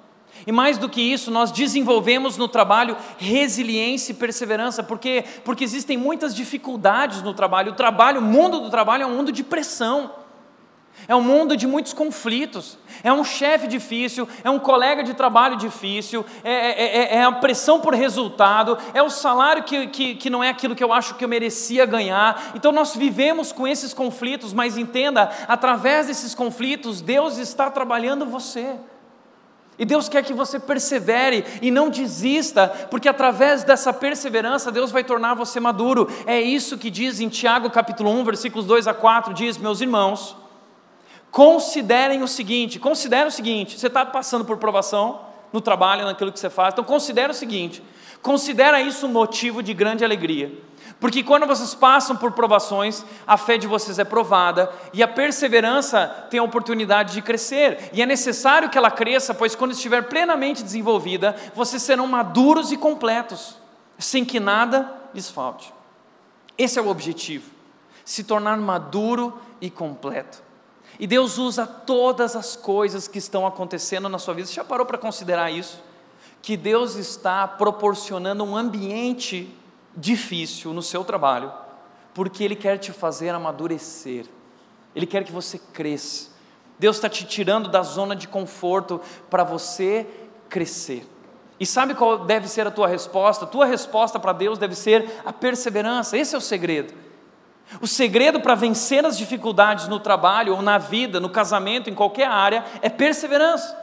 E mais do que isso, nós desenvolvemos no trabalho resiliência e perseverança, porque porque existem muitas dificuldades no trabalho. O trabalho, o mundo do trabalho é um mundo de pressão. É um mundo de muitos conflitos. É um chefe difícil, é um colega de trabalho difícil, é, é, é, é a pressão por resultado, é o salário que, que, que não é aquilo que eu acho que eu merecia ganhar. Então nós vivemos com esses conflitos, mas entenda, através desses conflitos, Deus está trabalhando você. E Deus quer que você persevere e não desista, porque através dessa perseverança Deus vai tornar você maduro. É isso que diz em Tiago capítulo 1, versículos 2 a 4, diz: "Meus irmãos, Considerem o seguinte: considere o seguinte, você está passando por provação no trabalho, naquilo que você faz, então considere o seguinte: considera isso um motivo de grande alegria. Porque quando vocês passam por provações, a fé de vocês é provada e a perseverança tem a oportunidade de crescer. E é necessário que ela cresça, pois quando estiver plenamente desenvolvida, vocês serão maduros e completos, sem que nada lhes falte. Esse é o objetivo: se tornar maduro e completo. E Deus usa todas as coisas que estão acontecendo na sua vida. Você já parou para considerar isso? Que Deus está proporcionando um ambiente difícil no seu trabalho, porque Ele quer te fazer amadurecer, Ele quer que você cresça. Deus está te tirando da zona de conforto para você crescer. E sabe qual deve ser a tua resposta? Tua resposta para Deus deve ser a perseverança, esse é o segredo. O segredo para vencer as dificuldades no trabalho ou na vida, no casamento, em qualquer área, é perseverança.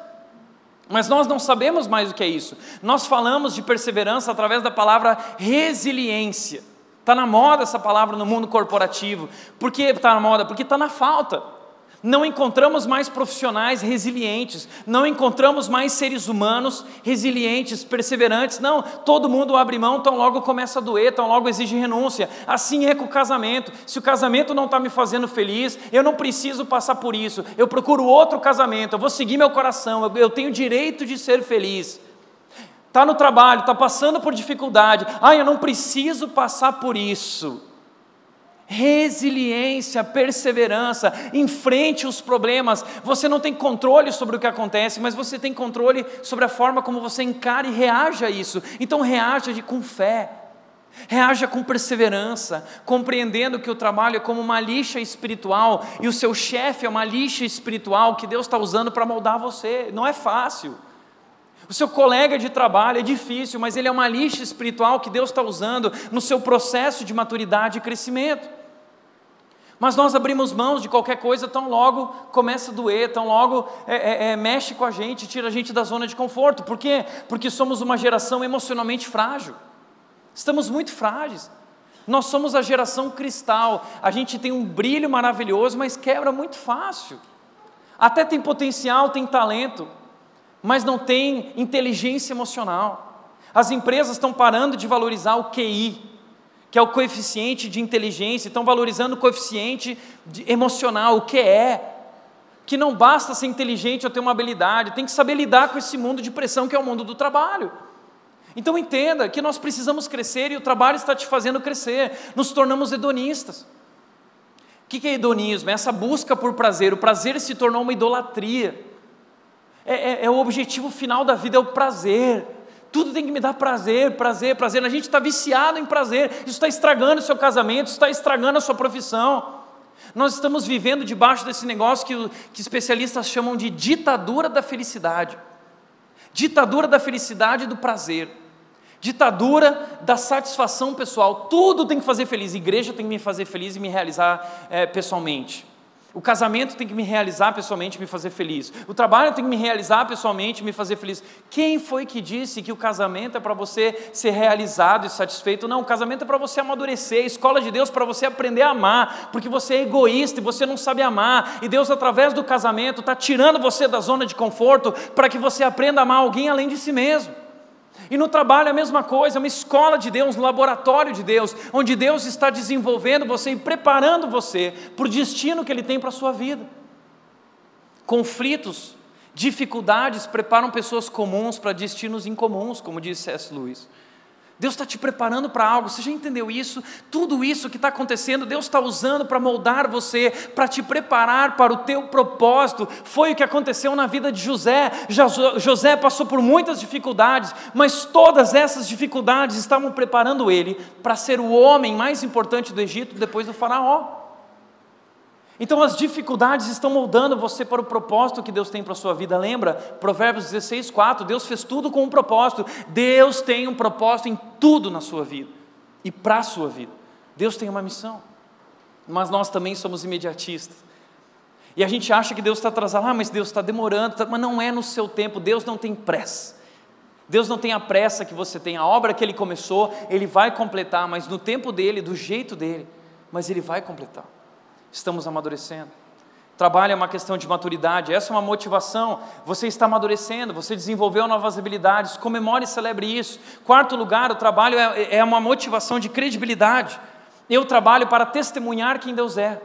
Mas nós não sabemos mais o que é isso. Nós falamos de perseverança através da palavra resiliência. Está na moda essa palavra no mundo corporativo. Por que está na moda? Porque está na falta. Não encontramos mais profissionais resilientes, não encontramos mais seres humanos resilientes, perseverantes. Não, todo mundo abre mão, tão logo começa a doer, tão logo exige renúncia. Assim é com o casamento. Se o casamento não está me fazendo feliz, eu não preciso passar por isso. Eu procuro outro casamento, eu vou seguir meu coração, eu, tenho direito de ser feliz. Está no trabalho, está passando por dificuldade. Ah, eu não preciso passar por isso resiliência, perseverança, enfrente os problemas. Você não tem controle sobre o que acontece, mas você tem controle sobre a forma como você encara e reage a isso. Então reaja com fé. Reaja com perseverança, compreendendo que o trabalho é como uma lixa espiritual e o seu chefe é uma lixa espiritual que Deus está usando para moldar você. Não é fácil. O seu colega de trabalho é difícil, mas ele é uma lixa espiritual que Deus está usando no seu processo de maturidade e crescimento. Mas nós abrimos mãos de qualquer coisa, tão logo começa a doer, tão logo é, é, é, mexe com a gente, tira a gente da zona de conforto. Por quê? Porque somos uma geração emocionalmente frágil. Estamos muito frágeis. Nós somos a geração cristal. A gente tem um brilho maravilhoso, mas quebra muito fácil. Até tem potencial, tem talento, mas não tem inteligência emocional. As empresas estão parando de valorizar o QI, que é o coeficiente de inteligência, estão valorizando o coeficiente emocional, o que é. Que não basta ser inteligente ou ter uma habilidade, tem que saber lidar com esse mundo de pressão que é o mundo do trabalho. Então entenda que nós precisamos crescer e o trabalho está te fazendo crescer, nos tornamos hedonistas. O que é hedonismo? É essa busca por prazer. O prazer se tornou uma idolatria. É, é, é o objetivo final da vida, é o prazer. Tudo tem que me dar prazer, prazer, prazer. A gente está viciado em prazer. Isso está estragando o seu casamento, isso está estragando a sua profissão. Nós estamos vivendo debaixo desse negócio que, que especialistas chamam de ditadura da felicidade. Ditadura da felicidade e do prazer. Ditadura da satisfação pessoal. Tudo tem que fazer feliz. Igreja tem que me fazer feliz e me realizar é, pessoalmente. O casamento tem que me realizar pessoalmente me fazer feliz. O trabalho tem que me realizar pessoalmente me fazer feliz. Quem foi que disse que o casamento é para você ser realizado e satisfeito? Não, o casamento é para você amadurecer. A escola de Deus é para você aprender a amar, porque você é egoísta e você não sabe amar. E Deus, através do casamento, está tirando você da zona de conforto para que você aprenda a amar alguém além de si mesmo. E no trabalho é a mesma coisa, é uma escola de Deus, um laboratório de Deus, onde Deus está desenvolvendo você e preparando você para o destino que Ele tem para a sua vida. Conflitos, dificuldades preparam pessoas comuns para destinos incomuns, como disse C.S. Lewis. Deus está te preparando para algo, você já entendeu isso? Tudo isso que está acontecendo, Deus está usando para moldar você, para te preparar para o teu propósito. Foi o que aconteceu na vida de José. José passou por muitas dificuldades, mas todas essas dificuldades estavam preparando ele para ser o homem mais importante do Egito depois do Faraó. Então as dificuldades estão moldando você para o propósito que Deus tem para a sua vida. Lembra? Provérbios 16, 4. Deus fez tudo com um propósito. Deus tem um propósito em tudo na sua vida e para a sua vida. Deus tem uma missão. Mas nós também somos imediatistas. E a gente acha que Deus está atrasado, ah, mas Deus está demorando, tá, mas não é no seu tempo, Deus não tem pressa. Deus não tem a pressa que você tem, a obra que Ele começou, Ele vai completar, mas no tempo dele, do jeito dele, mas Ele vai completar estamos amadurecendo. Trabalho é uma questão de maturidade, essa é uma motivação. Você está amadurecendo, você desenvolveu novas habilidades, comemore e celebre isso. Quarto lugar, o trabalho é, é uma motivação de credibilidade. Eu trabalho para testemunhar quem Deus é.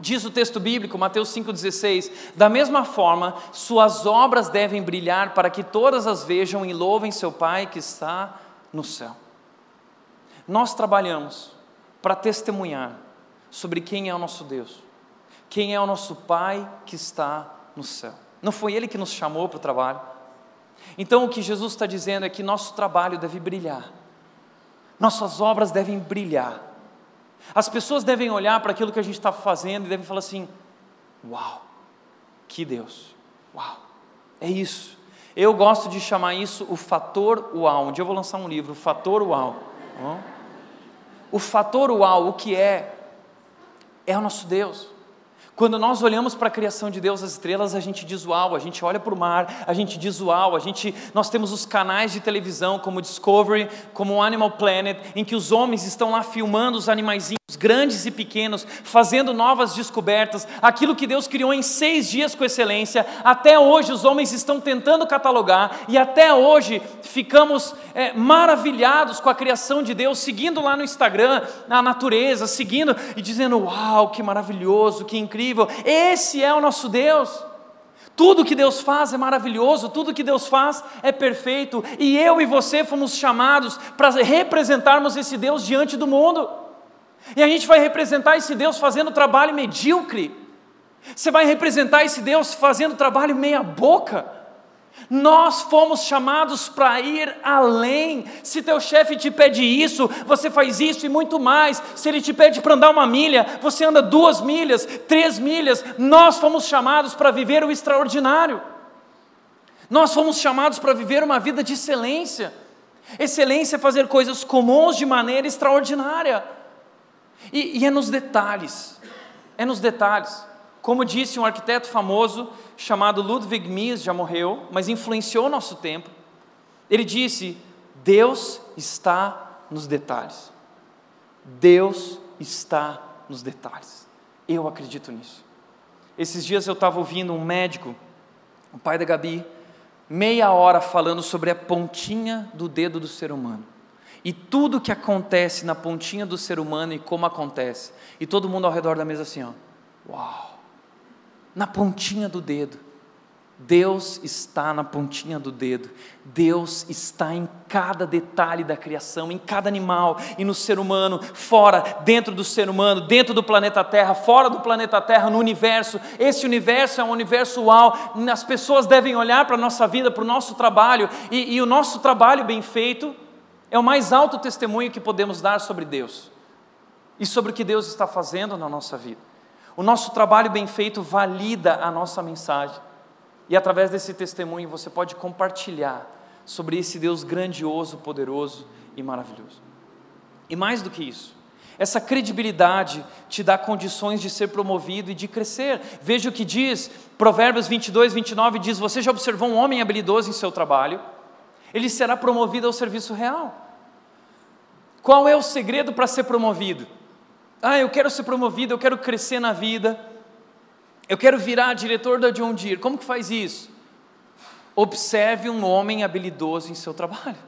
Diz o texto bíblico, Mateus 5,16: Da mesma forma, suas obras devem brilhar para que todas as vejam e louvem seu Pai que está no céu. Nós trabalhamos para testemunhar sobre quem é o nosso Deus, quem é o nosso Pai que está no céu. Não foi Ele que nos chamou para o trabalho. Então o que Jesus está dizendo é que nosso trabalho deve brilhar, nossas obras devem brilhar. As pessoas devem olhar para aquilo que a gente está fazendo e devem falar assim: Uau, que Deus, uau, é isso. Eu gosto de chamar isso o fator uau. Um dia eu vou lançar um livro, o fator uau. O fator uau, o que é? É o nosso Deus. Quando nós olhamos para a criação de Deus, as estrelas, a gente diz uau, a gente olha para o mar, a gente diz uau, a gente, nós temos os canais de televisão como Discovery, como Animal Planet, em que os homens estão lá filmando os animaizinhos grandes e pequenos, fazendo novas descobertas, aquilo que Deus criou em seis dias com excelência, até hoje os homens estão tentando catalogar e até hoje ficamos é, maravilhados com a criação de Deus, seguindo lá no Instagram a natureza, seguindo e dizendo: Uau, que maravilhoso, que incrível, esse é o nosso Deus. Tudo que Deus faz é maravilhoso, tudo que Deus faz é perfeito, e eu e você fomos chamados para representarmos esse Deus diante do mundo. E a gente vai representar esse Deus fazendo trabalho medíocre. Você vai representar esse Deus fazendo trabalho meia-boca. Nós fomos chamados para ir além. Se teu chefe te pede isso, você faz isso e muito mais. Se ele te pede para andar uma milha, você anda duas milhas, três milhas. Nós fomos chamados para viver o extraordinário. Nós fomos chamados para viver uma vida de excelência. Excelência é fazer coisas comuns de maneira extraordinária. E, e é nos detalhes, é nos detalhes. Como disse um arquiteto famoso chamado Ludwig Mies, já morreu, mas influenciou o nosso tempo. Ele disse: Deus está nos detalhes. Deus está nos detalhes. Eu acredito nisso. Esses dias eu estava ouvindo um médico, o pai da Gabi, meia hora falando sobre a pontinha do dedo do ser humano. E tudo que acontece na pontinha do ser humano e como acontece. E todo mundo ao redor da mesa assim, ó. Uau! Na pontinha do dedo. Deus está na pontinha do dedo, Deus está em cada detalhe da criação, em cada animal e no ser humano, fora, dentro do ser humano, dentro do planeta Terra, fora do planeta Terra, no universo. Esse universo é um universo uau, as pessoas devem olhar para a nossa vida, para o nosso trabalho, e, e o nosso trabalho bem feito é o mais alto testemunho que podemos dar sobre Deus e sobre o que Deus está fazendo na nossa vida. O nosso trabalho bem feito valida a nossa mensagem. E através desse testemunho você pode compartilhar sobre esse Deus grandioso, poderoso e maravilhoso. E mais do que isso, essa credibilidade te dá condições de ser promovido e de crescer. Veja o que diz Provérbios 22, 29: diz: Você já observou um homem habilidoso em seu trabalho? Ele será promovido ao serviço real. Qual é o segredo para ser promovido? Ah, eu quero ser promovido, eu quero crescer na vida. Eu quero virar diretor da John Deere. Como que faz isso? Observe um homem habilidoso em seu trabalho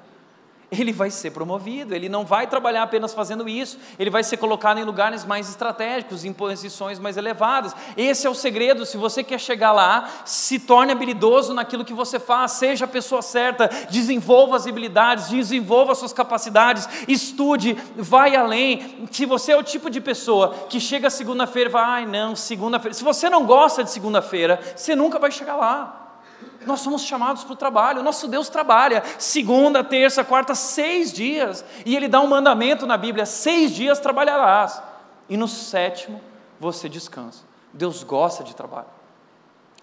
ele vai ser promovido, ele não vai trabalhar apenas fazendo isso, ele vai ser colocado em lugares mais estratégicos, em posições mais elevadas. Esse é o segredo, se você quer chegar lá, se torne habilidoso naquilo que você faz, seja a pessoa certa, desenvolva as habilidades, desenvolva as suas capacidades, estude, vai além. Se você é o tipo de pessoa que chega segunda-feira e fala, ai não, segunda-feira, se você não gosta de segunda-feira, você nunca vai chegar lá. Nós somos chamados para o trabalho, nosso Deus trabalha segunda, terça, quarta, seis dias, e Ele dá um mandamento na Bíblia: seis dias trabalharás, e no sétimo você descansa. Deus gosta de trabalho,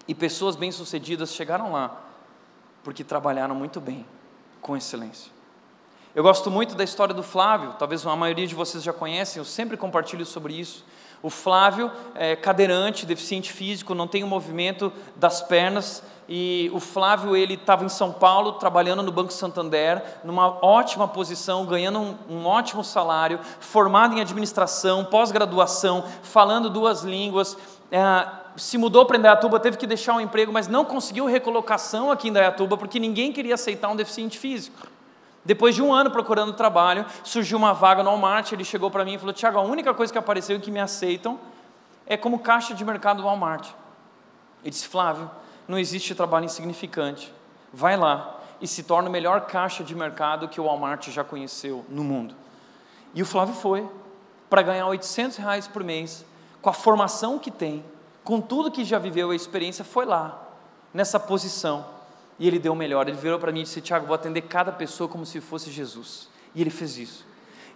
e pessoas bem-sucedidas chegaram lá, porque trabalharam muito bem, com excelência. Eu gosto muito da história do Flávio, talvez a maioria de vocês já conhecem, eu sempre compartilho sobre isso. O Flávio é cadeirante, deficiente físico, não tem o movimento das pernas, e o Flávio ele estava em São Paulo trabalhando no Banco Santander, numa ótima posição, ganhando um, um ótimo salário, formado em administração, pós-graduação, falando duas línguas, é, se mudou para Indaiatuba, teve que deixar o um emprego, mas não conseguiu recolocação aqui em Indaiatuba porque ninguém queria aceitar um deficiente físico. Depois de um ano procurando trabalho, surgiu uma vaga no Walmart. Ele chegou para mim e falou: Tiago, a única coisa que apareceu e que me aceitam é como caixa de mercado do Walmart. Ele disse: Flávio, não existe trabalho insignificante. Vai lá e se torna o melhor caixa de mercado que o Walmart já conheceu no mundo. E o Flávio foi para ganhar 800 reais por mês, com a formação que tem, com tudo que já viveu, a experiência, foi lá, nessa posição. E ele deu o melhor. Ele virou para mim e disse: Tiago, vou atender cada pessoa como se fosse Jesus. E ele fez isso.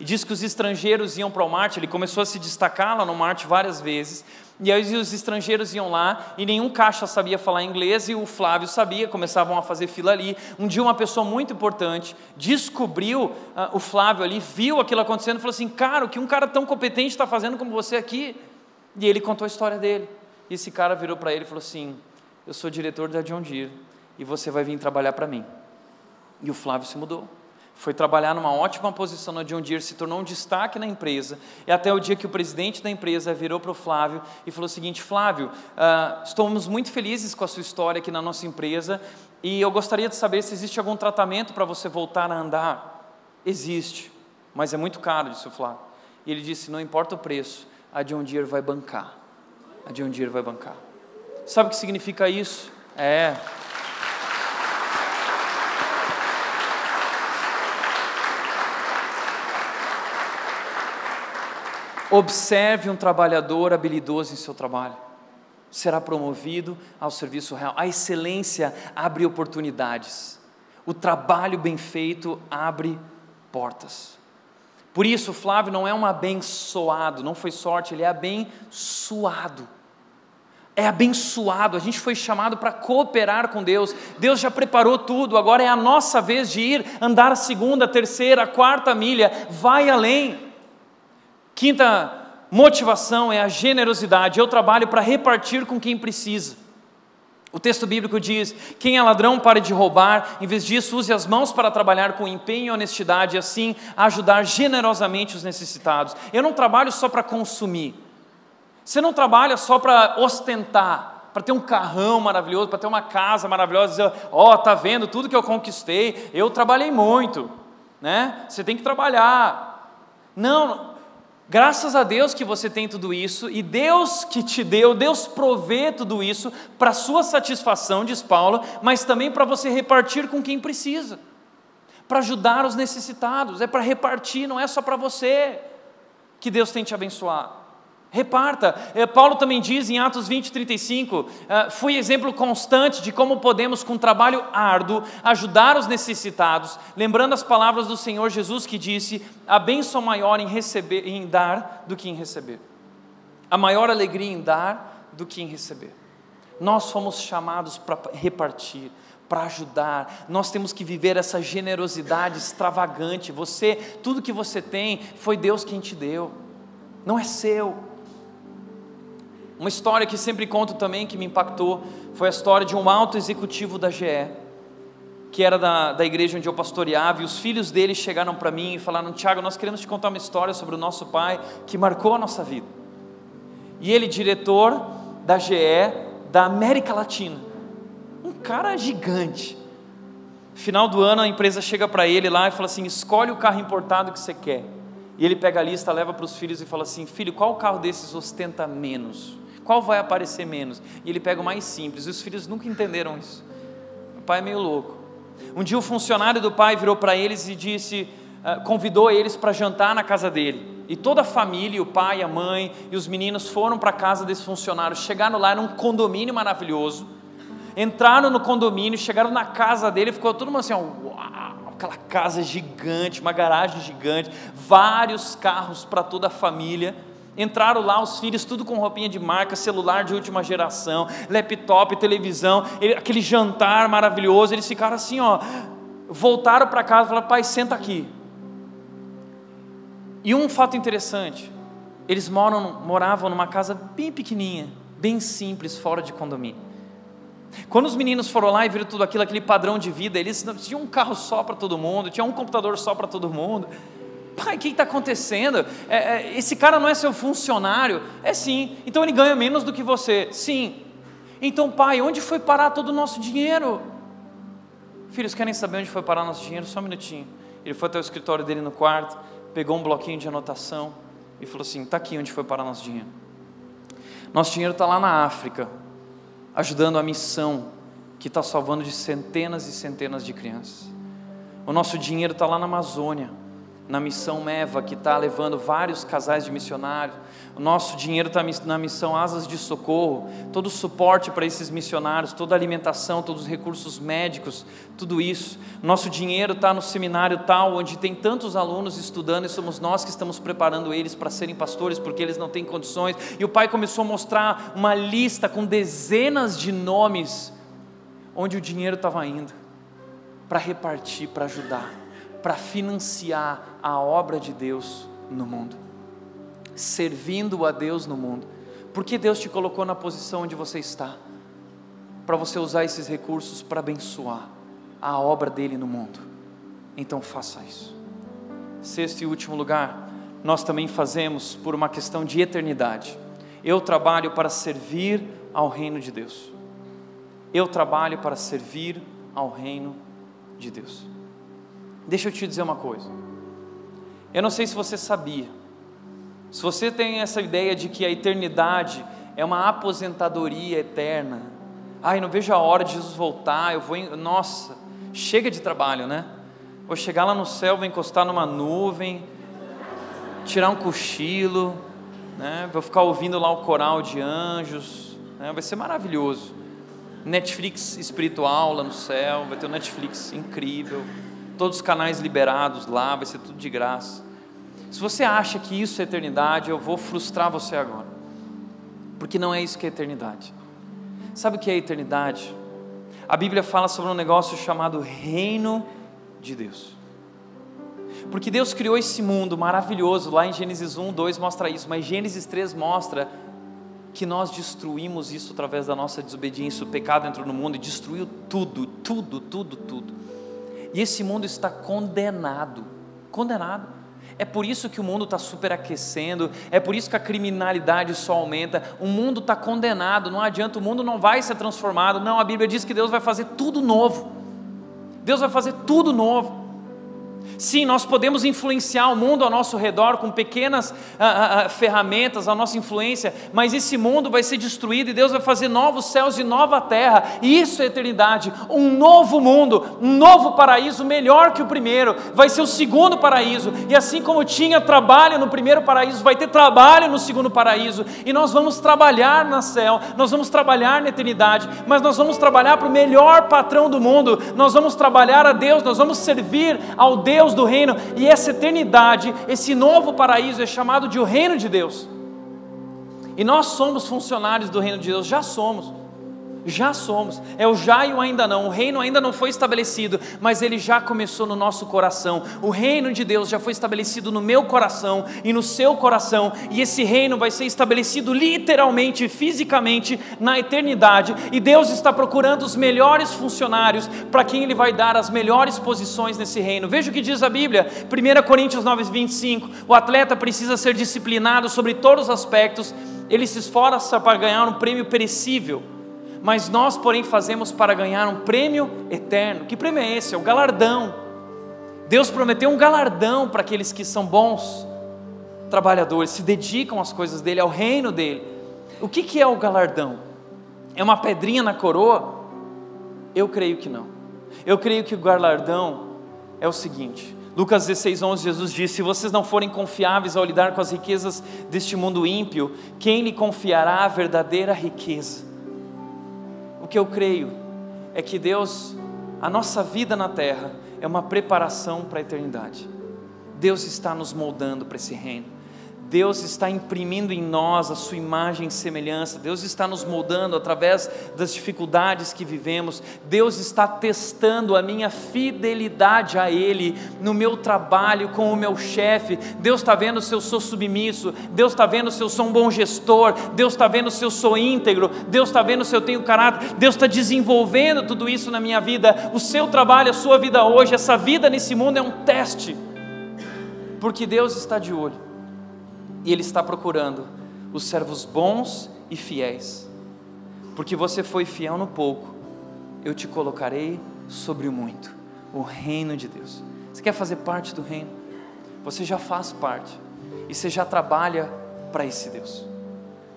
E diz que os estrangeiros iam para o Marte, ele começou a se destacar lá no Marte várias vezes, e aí os estrangeiros iam lá e nenhum caixa sabia falar inglês e o Flávio sabia, começavam a fazer fila ali. Um dia uma pessoa muito importante descobriu uh, o Flávio ali, viu aquilo acontecendo e falou assim: Cara, o que um cara tão competente está fazendo como você aqui? E ele contou a história dele. E esse cara virou para ele e falou assim: Eu sou diretor da John Deere e você vai vir trabalhar para mim. E o Flávio se mudou foi trabalhar numa ótima posição no John Deere, se tornou um destaque na empresa, e até o dia que o presidente da empresa virou para o Flávio e falou o seguinte, Flávio, uh, estamos muito felizes com a sua história aqui na nossa empresa, e eu gostaria de saber se existe algum tratamento para você voltar a andar. Existe, mas é muito caro, disse o Flávio. E ele disse, não importa o preço, a John Deere vai bancar. A John Deere vai bancar. Sabe o que significa isso? É... Observe um trabalhador habilidoso em seu trabalho. Será promovido ao serviço real. A excelência abre oportunidades. O trabalho bem feito abre portas. Por isso, Flávio não é um abençoado, não foi sorte, ele é abençoado. É abençoado, a gente foi chamado para cooperar com Deus. Deus já preparou tudo, agora é a nossa vez de ir andar a segunda, terceira, quarta milha, vai além. Quinta motivação é a generosidade. Eu trabalho para repartir com quem precisa. O texto bíblico diz: quem é ladrão pare de roubar, em vez disso, use as mãos para trabalhar com empenho e honestidade e assim ajudar generosamente os necessitados. Eu não trabalho só para consumir. Você não trabalha só para ostentar, para ter um carrão maravilhoso, para ter uma casa maravilhosa, dizer, ó, oh, tá vendo tudo que eu conquistei, eu trabalhei muito, né? Você tem que trabalhar. Não, Graças a Deus que você tem tudo isso e Deus que te deu, Deus provê tudo isso para sua satisfação, diz Paulo, mas também para você repartir com quem precisa, para ajudar os necessitados, é para repartir, não é só para você que Deus tem te abençoar. Reparta. É, Paulo também diz em Atos 20, 35: é, fui exemplo constante de como podemos, com trabalho árduo, ajudar os necessitados, lembrando as palavras do Senhor Jesus que disse: a bênção maior em, receber, em dar do que em receber, a maior alegria em dar do que em receber. Nós fomos chamados para repartir, para ajudar. Nós temos que viver essa generosidade extravagante. Você, tudo que você tem, foi Deus quem te deu. Não é seu. Uma história que sempre conto também, que me impactou, foi a história de um alto executivo da GE, que era da, da igreja onde eu pastoreava, e os filhos dele chegaram para mim e falaram: Tiago, nós queremos te contar uma história sobre o nosso pai que marcou a nossa vida. E ele, diretor da GE da América Latina, um cara gigante. Final do ano a empresa chega para ele lá e fala assim: escolhe o carro importado que você quer. E ele pega a lista, leva para os filhos e fala assim: filho, qual carro desses ostenta menos? Qual vai aparecer menos? E ele pega o mais simples. E os filhos nunca entenderam isso. O pai é meio louco. Um dia o funcionário do pai virou para eles e disse, uh, convidou eles para jantar na casa dele. E toda a família, o pai, a mãe e os meninos foram para a casa desse funcionário. Chegaram lá num condomínio maravilhoso. Entraram no condomínio, chegaram na casa dele, ficou todo mundo assim, uau, aquela casa gigante, uma garagem gigante, vários carros para toda a família. Entraram lá os filhos, tudo com roupinha de marca, celular de última geração, laptop, televisão, aquele jantar maravilhoso. Eles ficaram assim, ó, voltaram para casa e falaram: pai, senta aqui. E um fato interessante: eles moram, moravam numa casa bem pequenininha, bem simples, fora de condomínio. Quando os meninos foram lá e viram tudo aquilo, aquele padrão de vida, eles tinham um carro só para todo mundo, tinham um computador só para todo mundo. Pai, o que está acontecendo? É, é, esse cara não é seu funcionário? É sim. Então ele ganha menos do que você? Sim. Então, pai, onde foi parar todo o nosso dinheiro? Filhos, querem saber onde foi parar nosso dinheiro? Só um minutinho. Ele foi até o escritório dele no quarto, pegou um bloquinho de anotação e falou assim: está aqui onde foi parar nosso dinheiro. Nosso dinheiro está lá na África, ajudando a missão que está salvando de centenas e centenas de crianças. O nosso dinheiro está lá na Amazônia na missão Meva, que está levando vários casais de missionários. O nosso dinheiro está na missão Asas de Socorro, todo o suporte para esses missionários, toda a alimentação, todos os recursos médicos, tudo isso. Nosso dinheiro está no seminário tal, onde tem tantos alunos estudando e somos nós que estamos preparando eles para serem pastores, porque eles não têm condições. E o pai começou a mostrar uma lista com dezenas de nomes, onde o dinheiro estava indo, para repartir, para ajudar para financiar a obra de Deus no mundo, servindo a Deus no mundo. Porque Deus te colocou na posição onde você está, para você usar esses recursos para abençoar a obra dele no mundo. Então faça isso. Sexto e último lugar, nós também fazemos por uma questão de eternidade. Eu trabalho para servir ao reino de Deus. Eu trabalho para servir ao reino de Deus. Deixa eu te dizer uma coisa. Eu não sei se você sabia. Se você tem essa ideia de que a eternidade é uma aposentadoria eterna. Ai, não vejo a hora de Jesus voltar, eu vou, nossa, chega de trabalho, né? Vou chegar lá no céu, vou encostar numa nuvem, tirar um cochilo, né? Vou ficar ouvindo lá o coral de anjos, né? Vai ser maravilhoso. Netflix espiritual lá no céu, vai ter um Netflix incrível todos os canais liberados lá, vai ser tudo de graça. Se você acha que isso é eternidade, eu vou frustrar você agora, porque não é isso que é eternidade. Sabe o que é eternidade? A Bíblia fala sobre um negócio chamado reino de Deus. Porque Deus criou esse mundo maravilhoso, lá em Gênesis 1, 2 mostra isso, mas Gênesis 3 mostra que nós destruímos isso através da nossa desobediência, o pecado entrou no mundo e destruiu tudo, tudo, tudo, tudo. E esse mundo está condenado. Condenado. É por isso que o mundo está superaquecendo, é por isso que a criminalidade só aumenta. O mundo está condenado, não adianta, o mundo não vai ser transformado. Não, a Bíblia diz que Deus vai fazer tudo novo. Deus vai fazer tudo novo. Sim, nós podemos influenciar o mundo ao nosso redor com pequenas ah, ah, ah, ferramentas, a nossa influência, mas esse mundo vai ser destruído e Deus vai fazer novos céus e nova terra, e isso é eternidade, um novo mundo, um novo paraíso melhor que o primeiro, vai ser o segundo paraíso, e assim como tinha trabalho no primeiro paraíso, vai ter trabalho no segundo paraíso, e nós vamos trabalhar na céu, nós vamos trabalhar na eternidade, mas nós vamos trabalhar para o melhor patrão do mundo, nós vamos trabalhar a Deus, nós vamos servir ao Deus Deus do reino, e essa eternidade, esse novo paraíso é chamado de o reino de Deus. E nós somos funcionários do reino de Deus, já somos. Já somos, é o já e o ainda não. O reino ainda não foi estabelecido, mas ele já começou no nosso coração. O reino de Deus já foi estabelecido no meu coração e no seu coração, e esse reino vai ser estabelecido literalmente, fisicamente na eternidade. E Deus está procurando os melhores funcionários para quem ele vai dar as melhores posições nesse reino. Veja o que diz a Bíblia, 1 Coríntios 9:25. O atleta precisa ser disciplinado sobre todos os aspectos. Ele se esforça para ganhar um prêmio perecível mas nós, porém, fazemos para ganhar um prêmio eterno. Que prêmio é esse? É o galardão. Deus prometeu um galardão para aqueles que são bons trabalhadores, se dedicam às coisas dele, ao reino dele. O que, que é o galardão? É uma pedrinha na coroa? Eu creio que não. Eu creio que o galardão é o seguinte: Lucas 16, 11, Jesus disse: Se vocês não forem confiáveis ao lidar com as riquezas deste mundo ímpio, quem lhe confiará a verdadeira riqueza? Que eu creio é que Deus, a nossa vida na terra, é uma preparação para a eternidade. Deus está nos moldando para esse reino. Deus está imprimindo em nós a sua imagem e semelhança, Deus está nos moldando através das dificuldades que vivemos, Deus está testando a minha fidelidade a Ele no meu trabalho com o meu chefe, Deus está vendo se eu sou submisso, Deus está vendo se eu sou um bom gestor, Deus está vendo se eu sou íntegro, Deus está vendo se eu tenho caráter, Deus está desenvolvendo tudo isso na minha vida, o seu trabalho, a sua vida hoje, essa vida nesse mundo é um teste, porque Deus está de olho. E Ele está procurando os servos bons e fiéis. Porque você foi fiel no pouco, eu te colocarei sobre o muito. O reino de Deus. Você quer fazer parte do reino? Você já faz parte. E você já trabalha para esse Deus.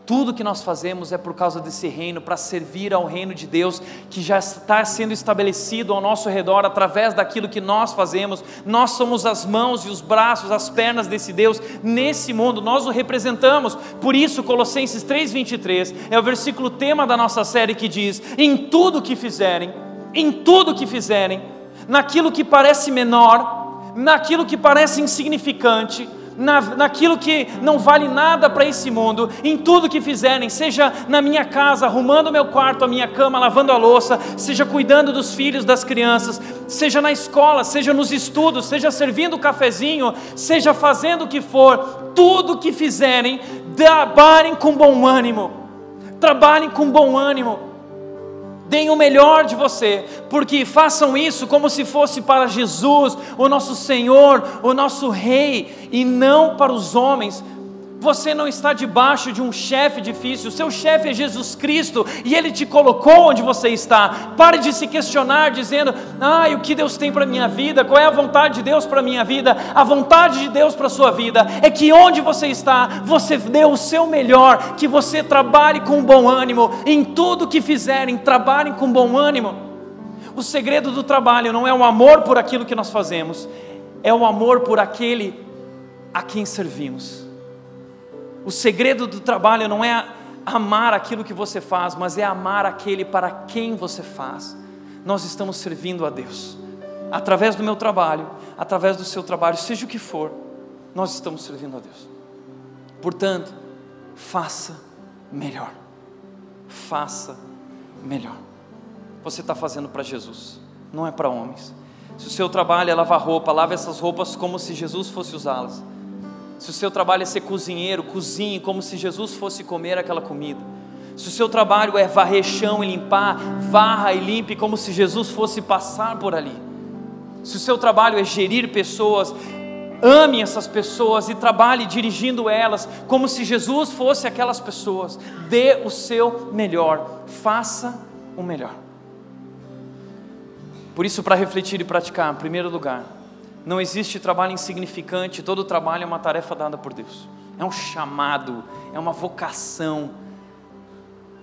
Tudo que nós fazemos é por causa desse reino, para servir ao reino de Deus, que já está sendo estabelecido ao nosso redor através daquilo que nós fazemos. Nós somos as mãos e os braços, as pernas desse Deus nesse mundo, nós o representamos. Por isso, Colossenses 3,23 é o versículo tema da nossa série que diz: Em tudo que fizerem, em tudo que fizerem, naquilo que parece menor, naquilo que parece insignificante, na, naquilo que não vale nada para esse mundo, em tudo que fizerem, seja na minha casa, arrumando o meu quarto, a minha cama, lavando a louça, seja cuidando dos filhos, das crianças, seja na escola, seja nos estudos, seja servindo o cafezinho, seja fazendo o que for, tudo que fizerem, trabalhem com bom ânimo, trabalhem com bom ânimo Deem o melhor de você, porque façam isso como se fosse para Jesus, o nosso Senhor, o nosso Rei, e não para os homens, você não está debaixo de um chefe difícil, seu chefe é Jesus Cristo e ele te colocou onde você está. Pare de se questionar dizendo: "Ai, o que Deus tem para minha vida? Qual é a vontade de Deus para minha vida?" A vontade de Deus para sua vida é que onde você está, você dê o seu melhor, que você trabalhe com bom ânimo, em tudo que fizerem, trabalhem com bom ânimo. O segredo do trabalho não é o amor por aquilo que nós fazemos, é o amor por aquele a quem servimos. O segredo do trabalho não é amar aquilo que você faz, mas é amar aquele para quem você faz. Nós estamos servindo a Deus. Através do meu trabalho, através do seu trabalho, seja o que for, nós estamos servindo a Deus. Portanto, faça melhor. Faça melhor. Você está fazendo para Jesus, não é para homens. Se o seu trabalho é lavar roupa, lave essas roupas como se Jesus fosse usá-las. Se o seu trabalho é ser cozinheiro, cozinhe como se Jesus fosse comer aquela comida. Se o seu trabalho é varrer chão e limpar, varra e limpe como se Jesus fosse passar por ali. Se o seu trabalho é gerir pessoas, ame essas pessoas e trabalhe dirigindo elas como se Jesus fosse aquelas pessoas. Dê o seu melhor, faça o melhor. Por isso, para refletir e praticar, em primeiro lugar, Não existe trabalho insignificante, todo trabalho é uma tarefa dada por Deus. É um chamado, é uma vocação.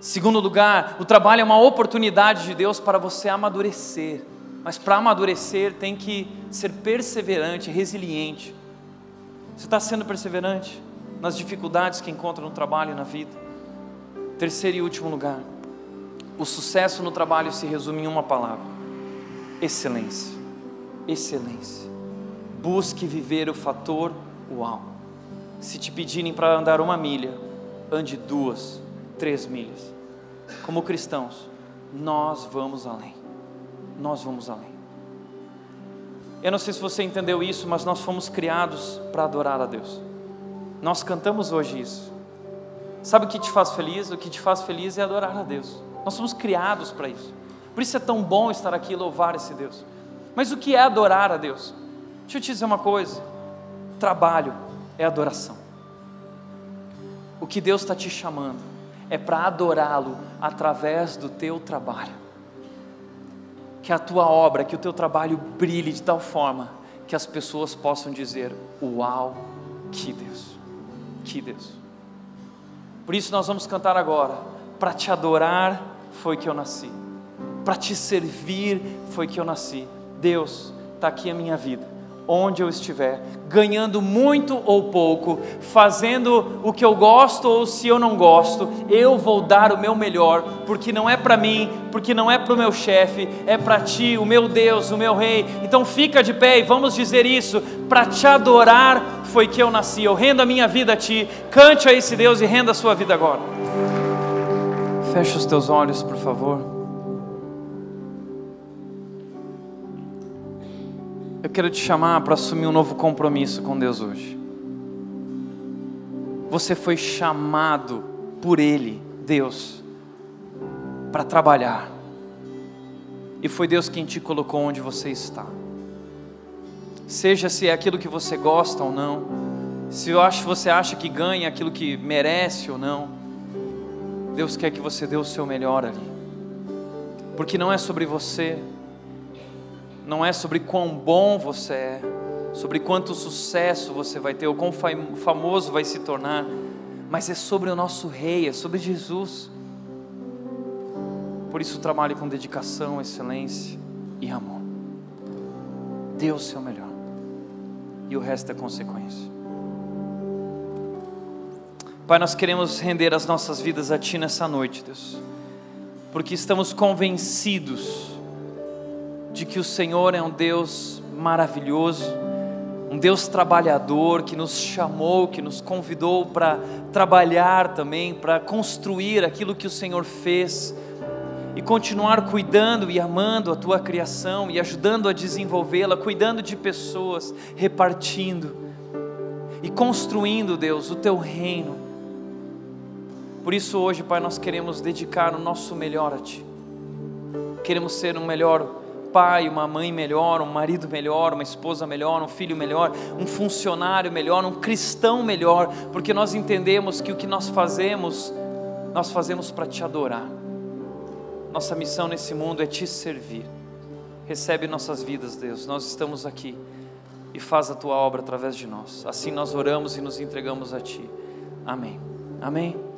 Segundo lugar, o trabalho é uma oportunidade de Deus para você amadurecer. Mas para amadurecer tem que ser perseverante, resiliente. Você está sendo perseverante nas dificuldades que encontra no trabalho e na vida? Terceiro e último lugar, o sucesso no trabalho se resume em uma palavra: excelência. Excelência. Busque viver o fator uau. Se te pedirem para andar uma milha, ande duas, três milhas. Como cristãos, nós vamos além. Nós vamos além. Eu não sei se você entendeu isso, mas nós fomos criados para adorar a Deus. Nós cantamos hoje isso. Sabe o que te faz feliz? O que te faz feliz é adorar a Deus. Nós somos criados para isso. Por isso é tão bom estar aqui e louvar esse Deus. Mas o que é adorar a Deus? Deixa eu te dizer uma coisa: trabalho é adoração. O que Deus está te chamando é para adorá-lo através do teu trabalho. Que a tua obra, que o teu trabalho brilhe de tal forma que as pessoas possam dizer: Uau, que Deus, que Deus. Por isso nós vamos cantar agora: Para te adorar foi que eu nasci, para te servir foi que eu nasci. Deus, está aqui a minha vida onde eu estiver, ganhando muito ou pouco, fazendo o que eu gosto ou se eu não gosto, eu vou dar o meu melhor, porque não é para mim, porque não é para o meu chefe, é para ti, o meu Deus, o meu Rei. Então fica de pé e vamos dizer isso: para te adorar foi que eu nasci, eu rendo a minha vida a ti. Cante a esse Deus e renda a sua vida agora. Feche os teus olhos, por favor. Eu quero te chamar para assumir um novo compromisso com Deus hoje. Você foi chamado por Ele, Deus, para trabalhar. E foi Deus quem te colocou onde você está. Seja se é aquilo que você gosta ou não, se você acha que ganha aquilo que merece ou não, Deus quer que você dê o seu melhor ali. Porque não é sobre você, não é sobre quão bom você é, sobre quanto sucesso você vai ter, ou quão famoso vai se tornar, mas é sobre o nosso Rei, é sobre Jesus. Por isso trabalhe com dedicação, excelência e amor. Dê o seu melhor, e o resto é consequência. Pai, nós queremos render as nossas vidas a Ti nessa noite, Deus, porque estamos convencidos de que o Senhor é um Deus maravilhoso, um Deus trabalhador que nos chamou, que nos convidou para trabalhar também, para construir aquilo que o Senhor fez e continuar cuidando e amando a tua criação e ajudando a desenvolvê-la, cuidando de pessoas, repartindo e construindo, Deus, o teu reino. Por isso hoje, Pai, nós queremos dedicar o nosso melhor a ti. Queremos ser um melhor pai, uma mãe melhor, um marido melhor, uma esposa melhor, um filho melhor, um funcionário melhor, um cristão melhor, porque nós entendemos que o que nós fazemos, nós fazemos para te adorar. Nossa missão nesse mundo é te servir. Recebe nossas vidas, Deus. Nós estamos aqui e faz a tua obra através de nós. Assim nós oramos e nos entregamos a ti. Amém. Amém.